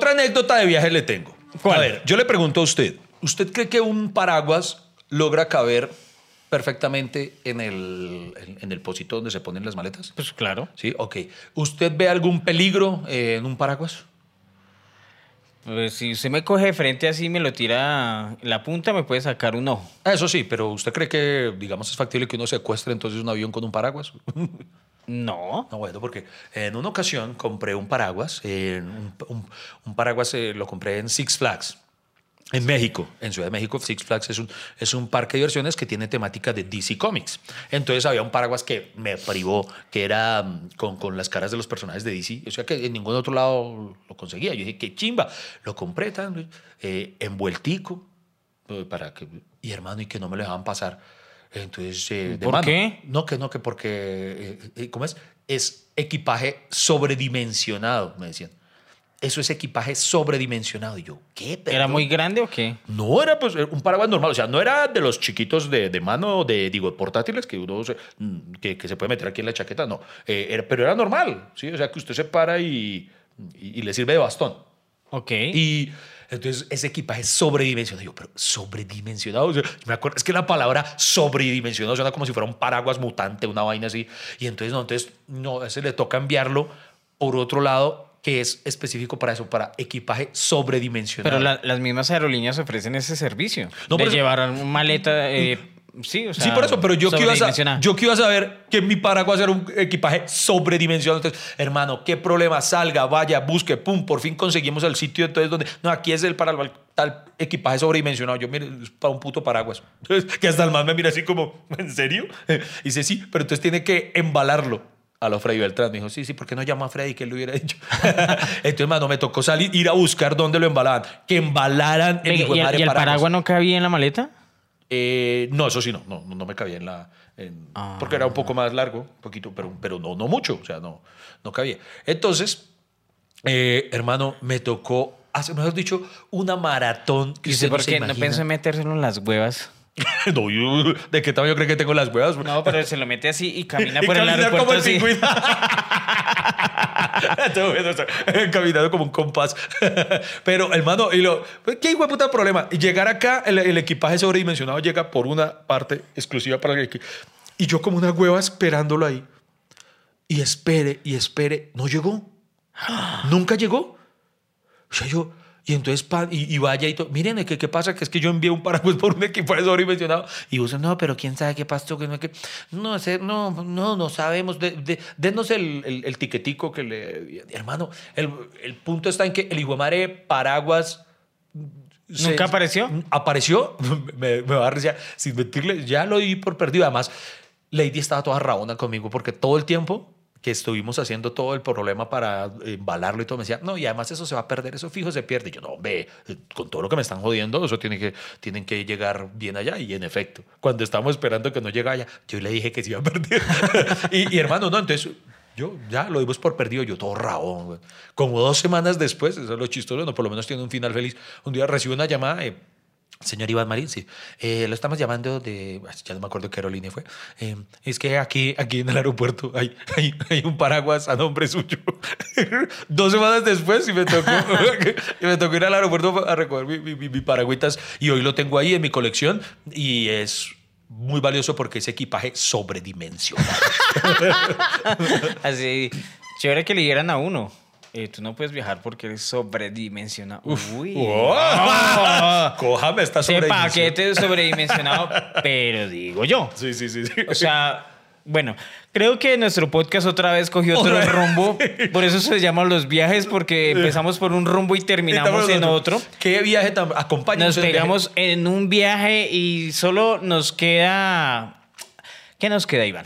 S1: Otra anécdota de viaje le tengo.
S2: ¿Cuál?
S1: A ver, yo le pregunto a usted, ¿usted cree que un paraguas logra caber perfectamente en el, en, en el pocito donde se ponen las maletas?
S2: Pues claro.
S1: Sí, ok. ¿Usted ve algún peligro eh, en un paraguas?
S2: Pues si usted me coge de frente así y me lo tira la punta, me puede sacar un ojo.
S1: Eso sí, pero ¿usted cree que, digamos, es factible que uno secuestre entonces un avión con un paraguas?
S2: No.
S1: No, bueno, porque en una ocasión compré un paraguas, eh, un, paraguas eh, lo compré en Six Flags, en México, en Ciudad de México. Six Flags es un, es un parque de diversiones que tiene temática de DC Comics. Entonces había un paraguas que me privó, que era mm, con, con las caras de los personajes de DC. O sea que en ningún otro lado lo conseguía. Yo dije, qué chimba. Lo compré tan, eh, envueltico, eh, para que, y hermano, y que no me lo dejaban pasar. Entonces, eh,
S2: ¿Por qué?
S1: No, que no, que porque, eh, eh, ¿cómo es? Es equipaje sobredimensionado, me decían. Eso es equipaje sobredimensionado. Y yo, ¿qué?
S2: ¿Era muy grande o qué?
S1: No era pues un paraguas normal, o sea, no era de los chiquitos de, de mano, de, digo, portátiles que uno se, mm, que, que se puede meter aquí en la chaqueta, no. Eh, era- pero era normal, ¿sí? O sea, que usted se para y, y, y le sirve de bastón.
S2: Ok.
S1: Y Entonces, ese equipaje sobredimensionado. Yo, pero sobredimensionado. O sea, me acuerdo, es que la palabra sobredimensionado suena como si fuera un paraguas mutante, una vaina así. Y entonces, no, entonces, no, a ese le toca enviarlo por otro lado que es específico para eso, para equipaje sobredimensionado.
S2: Pero la- las mismas aerolíneas ofrecen ese servicio.
S1: No,
S2: de
S1: eso-
S2: llevar maleta. eh, sí, o sea.
S1: sí, por eso, pero yo que, iba a, yo que iba a saber que mi paraguas era un equipaje sobredimensionado. Entonces, hermano, qué problema, salga, vaya, busque, pum, por fin conseguimos el sitio. Entonces, donde, no, aquí es el para el tal equipaje sobredimensionado. Yo, mire, es para un puto paraguas. Entonces, que hasta el man me mira así como, ¿en serio? Y dice, sí, pero entonces tiene que embalarlo. A lo Freddy Beltrán me dijo, sí, sí, ¿por qué no llamó a Freddy que él lo hubiera dicho? entonces, mano, me tocó salir, ir a buscar dónde lo embalaban. Que embalaran el
S2: ¿Y, el, y el
S1: paraguas
S2: no cabía en la maleta?
S1: Eh, no, eso sí, no, no, no me cabía en la. en-
S2: Ah.
S1: Porque era un poco más largo, un poquito, pero, pero no, no mucho, o sea, no, no cabía. Entonces, eh, hermano, me tocó, hace, mejor dicho, una maratón. que
S2: ¿Y usted por
S1: se
S2: qué no pensó en metérselo en las huevas?
S1: No, yo- ¿De qué tamaño cree que tengo las huevas?
S2: No, pero se lo mete así y camina
S1: Y
S2: por el aeropuerto
S1: como el
S2: así.
S1: pingüino. Todo bien, o sea, Caminando como un compás. Pero, hermano, y lo, pues, ¿qué hijo de puta problema? Y Llegar acá, el, el equipaje sobredimensionado llega por una parte exclusiva para el equi- Y yo como una hueva esperándolo ahí. Y espere, y espere. No llegó. Nunca llegó. O sea, yo... Y entonces, y, y vaya y todo. Miren, ¿qué, ¿qué pasa? Que es que yo envié un paraguas por un equipaje sobredimensionado. Y vos, no, pero quién sabe qué pasó. Que no, que, no, sé, no, no, no sabemos. De, de- denos el, el, el tiquetico que le. Hermano, el, el punto está en que el de madre paraguas. se-
S2: ¿Nunca apareció?
S1: Apareció. Me, me va a risa. Sin mentirle, ya lo di por perdido. Además, Lady estaba toda rabona conmigo porque todo el tiempo que estuvimos haciendo todo el problema para embalarlo y todo, me decía, no, y además eso se va a perder, eso fijo se pierde. Y yo, no, ve, con todo lo que me están jodiendo, eso tiene que, tienen que llegar bien allá. Y en efecto, cuando estábamos esperando que no llegara allá, yo le dije que se iba a perder. y, y, hermano, no, entonces yo ya lo dimos por perdido, yo todo rabón. Como dos semanas después, eso es lo chistoso, no, por lo menos tiene un final feliz. Un día recibo una llamada. eh, Señor Iván Marín, sí. Eh, lo estamos llamando de. Ya no me acuerdo qué aerolínea fue. Eh, es que aquí, aquí en el aeropuerto hay, hay, hay un paraguas a nombre suyo. Dos semanas después y me tocó, y me tocó ir al aeropuerto a recoger mi, mi, mi- mi paragüitas y hoy lo tengo ahí en mi colección y es muy valioso porque es equipaje sobredimensionado.
S2: Así, chévere que le dieran a uno. Eh, tú no puedes viajar porque eres sobredimensionado. Uy.
S1: ¡Oh! Cójame, está
S2: Ese
S1: sobredimensionado.
S2: paquete sobredimensionado, pero digo yo.
S1: Sí, sí, sí. sí.
S2: O sea, bueno, creo que nuestro podcast otra vez cogió otro rumbo. Por eso se llaman los viajes, porque empezamos por un rumbo y terminamos en otro.
S1: ¿Qué viaje tan
S2: Nos pegamos en un viaje y solo nos queda. ¿Qué nos queda, Iván?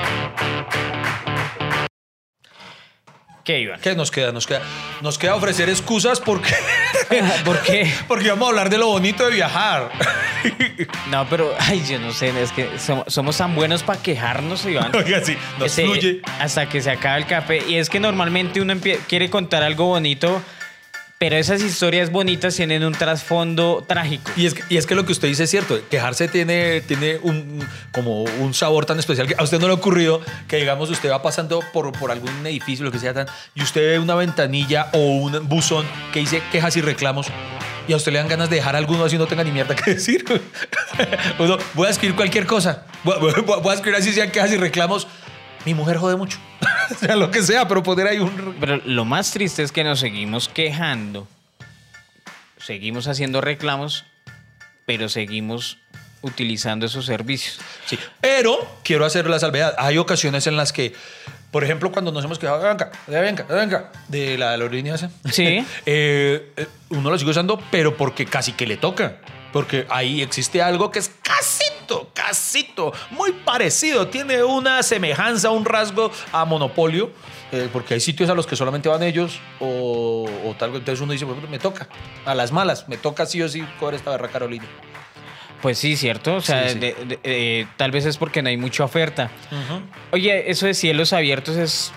S2: ¿Qué, Iván?
S1: ¿Qué nos queda? Nos queda, nos queda ofrecer excusas porque,
S2: ¿Por qué?
S1: porque vamos a hablar de lo bonito de viajar.
S2: No, pero, ay, yo no sé, es que somos, somos tan buenos para quejarnos, Iván.
S1: Oiga, sí, nos fluye.
S2: Hasta que se acabe el café. Y es que normalmente uno quiere contar algo bonito, pero esas historias bonitas tienen un trasfondo trágico.
S1: Y es, que, y es que lo que usted dice es cierto. Quejarse tiene, tiene un, como un sabor tan especial que a usted no le ha ocurrido que, digamos, usted va pasando por, por algún edificio, lo que sea, y usted ve una ventanilla o un buzón que dice quejas y reclamos. Y a usted le dan ganas de dejar alguno así no tenga ni mierda que decir. Uno, voy a escribir cualquier cosa. Voy, voy- voy a escribir así sean quejas y reclamos. Mi mujer jode mucho. o sea, lo que sea, pero poner ahí un...
S2: Pero lo más triste es que nos seguimos quejando, seguimos haciendo reclamos, pero seguimos utilizando esos servicios.
S1: Sí, pero quiero hacer la salvedad. Hay ocasiones en las que, por ejemplo, cuando nos hemos quedado de Bianca, de Bianca, de Bianca, de la aerolínea esa,
S2: Sí.
S1: eh, eh, uno lo sigue usando, pero porque casi que le toca. Porque ahí existe algo que es casito, casito, muy parecido. Tiene una semejanza, un rasgo a monopolio. eh, porque hay sitios a los que solamente van ellos o, o tal. Entonces uno dice, me toca. A las malas, me toca sí o sí coger esta berra Carolina.
S2: Pues sí, cierto. O sea,
S1: Sí, sí.
S2: de- de- eh, tal vez es porque no hay mucha oferta. Oye, eso de cielos abiertos es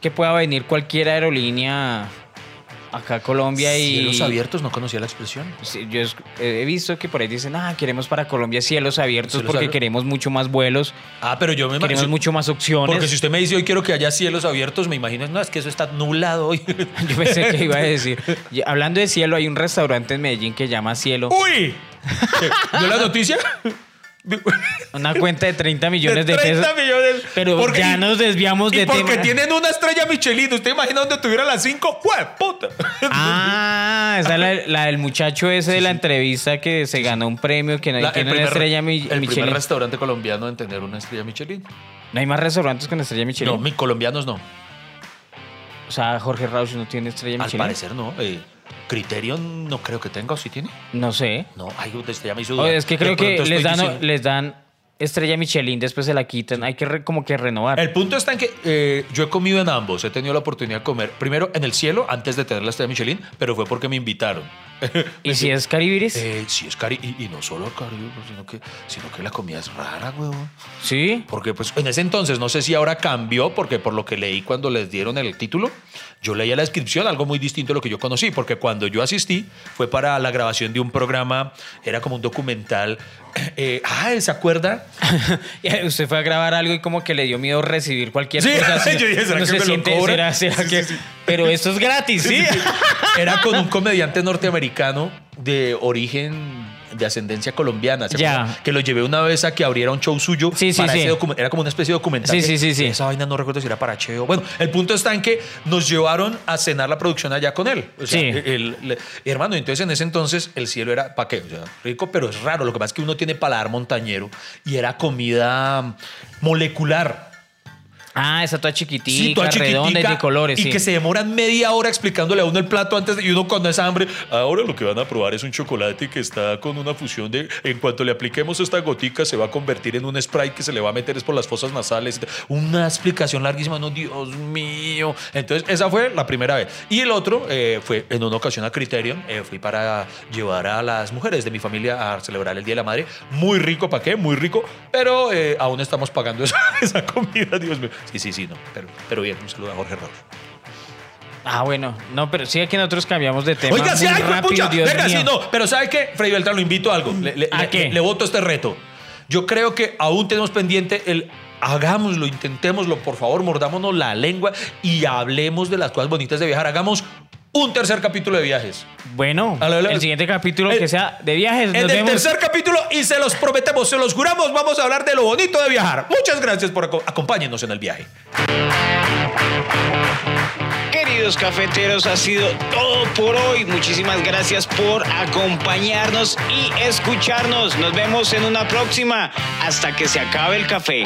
S2: que pueda venir cualquier aerolínea acá Colombia y...
S1: Cielos abiertos, no conocía la expresión.
S2: Sí, yo es- he visto que por ahí dicen, ah, queremos para Colombia cielos abiertos
S1: Cielos
S2: porque
S1: abiertos.
S2: queremos mucho más vuelos,
S1: Ah, pero yo me
S2: queremos
S1: imagino.
S2: mucho más opciones.
S1: Porque si usted me dice hoy quiero que haya cielos abiertos, me imagino, no, es que eso está nublado hoy.
S2: Yo pensé que iba a decir. Hablando de cielo, hay un restaurante en Medellín que llama Cielo.
S1: ¡Uy! ¿Vio la noticia?
S2: Una cuenta de 30 millones de,
S1: 30
S2: pesos.
S1: millones.
S2: Pero
S1: Porque-
S2: ya nos desviamos
S1: y
S2: de
S1: porque
S2: tema.
S1: tienen una estrella Michelin. ¿Usted imagina dónde tuviera las 5? ¡Jue puta!
S2: Ah, esa es la, la del muchacho ese de la entrevista que se ganó un premio que no
S1: La-
S2: tiene una estrella mi-
S1: el primer
S2: Michelin.
S1: restaurante colombiano en tener una estrella Michelin.
S2: No hay más restaurantes con estrella Michelin.
S1: No, mi colombianos no.
S2: O sea, Jorge Rauch no tiene estrella
S1: Al
S2: Michelin.
S1: parecer no. Eh, Criterion no creo que tenga, ¿o sí tiene?
S2: No sé.
S1: No, ay, usted ya me hizo
S2: Oye,
S1: dudar.
S2: es que creo que les dan,
S1: diciendo-
S2: les dan estrella Michelin, después se la quitan. Hay que re- como que renovar.
S1: El punto está en que eh, yo he comido en ambos. He tenido la oportunidad de comer primero en el cielo antes de tener la estrella Michelin, pero fue porque me invitaron.
S2: ¿Y si es Caribiris?
S1: Eh, sí, es cari y, y no solo cari, pues, sino que, sino que la comida es rara, huevón.
S2: sí.
S1: Porque pues en ese entonces, no sé si ahora cambió, porque por lo que leí cuando les dieron el título, yo leía la descripción, algo muy distinto a lo que yo conocí, porque cuando yo asistí fue para la grabación de un programa, era como un documental. eh, ah, ¿se acuerda?
S2: Usted fue a grabar algo y como que le dio miedo recibir cualquier
S1: Sí,
S2: cosa. así,
S1: yo dije, ¿será
S2: uno
S1: que
S2: se
S1: me lo
S2: siente-
S1: cobran?
S2: ¿será- será
S1: Sí,
S2: que-
S1: sí, sí.
S2: Pero esto es gratis, ¿sí?
S1: Era con un comediante norteamericano de origen de ascendencia colombiana, ¿se
S2: Ya.
S1: que lo llevé una vez a que abriera un show suyo.
S2: Sí, sí,
S1: para
S2: sí.
S1: ese docu- Era como una especie de documental.
S2: Sí, sí, sí, sí.
S1: Esa vaina no recuerdo si era para Cheo. Bueno, el punto está en que nos llevaron a cenar la producción allá con él. O sea,
S2: Sí.
S1: el- el- hermano, entonces en ese entonces el cielo era, ¿para qué? O sea, rico, pero es raro. Lo que pasa es que uno tiene paladar montañero y era comida molecular.
S2: Ah, esa toda chiquitica,
S1: Sí, toda
S2: redonda y de colores,
S1: y
S2: sí.
S1: que se demoran media hora explicándole a uno el plato antes de, y uno cuando es hambre. Ahora lo que van a probar es un chocolate que está con una fusión de. En cuanto le apliquemos esta gotica, se va a convertir en un spray que se le va a meter es por las fosas nasales. Una explicación larguísima. No, Dios mío. Entonces, esa fue la primera vez. Y el otro eh, fue en una ocasión a Criterion. eh, fui para llevar a las mujeres de mi familia a celebrar el Día de la Madre. Muy rico, ¿para qué? Muy rico. Pero eh, aún estamos pagando esa, esa comida, Dios mío. Sí, sí, sí, no. Pero, pero bien, un saludo a Jorge Raúl.
S2: Ah, bueno. No, pero sí que nosotros cambiamos de tema.
S1: Oiga, sí,
S2: muy
S1: ay,
S2: rápido,
S1: pucha,
S2: Dios
S1: venga,
S2: mío.
S1: sí, no. Pero ¿sabe qué? Freddy Beltrán, lo invito a algo. Le, le-
S2: ¿A
S1: le-
S2: qué?
S1: le voto este reto. Yo creo que aún tenemos pendiente el hagámoslo, intentémoslo, por favor, mordámonos la lengua y hablemos de las cosas bonitas de viajar. Hagamos un tercer capítulo de viajes.
S2: Bueno, el siguiente capítulo
S1: El-
S2: que sea de viajes.
S1: En
S2: Nos
S1: el
S2: vemos.
S1: tercer capítulo, y se los prometemos, se los juramos, vamos a hablar de lo bonito de viajar. Muchas gracias por aco- acompáñenos en el viaje.
S4: Queridos cafeteros, ha sido todo por hoy. Muchísimas gracias por acompañarnos y escucharnos. Nos vemos en una próxima. Hasta que se acabe el café.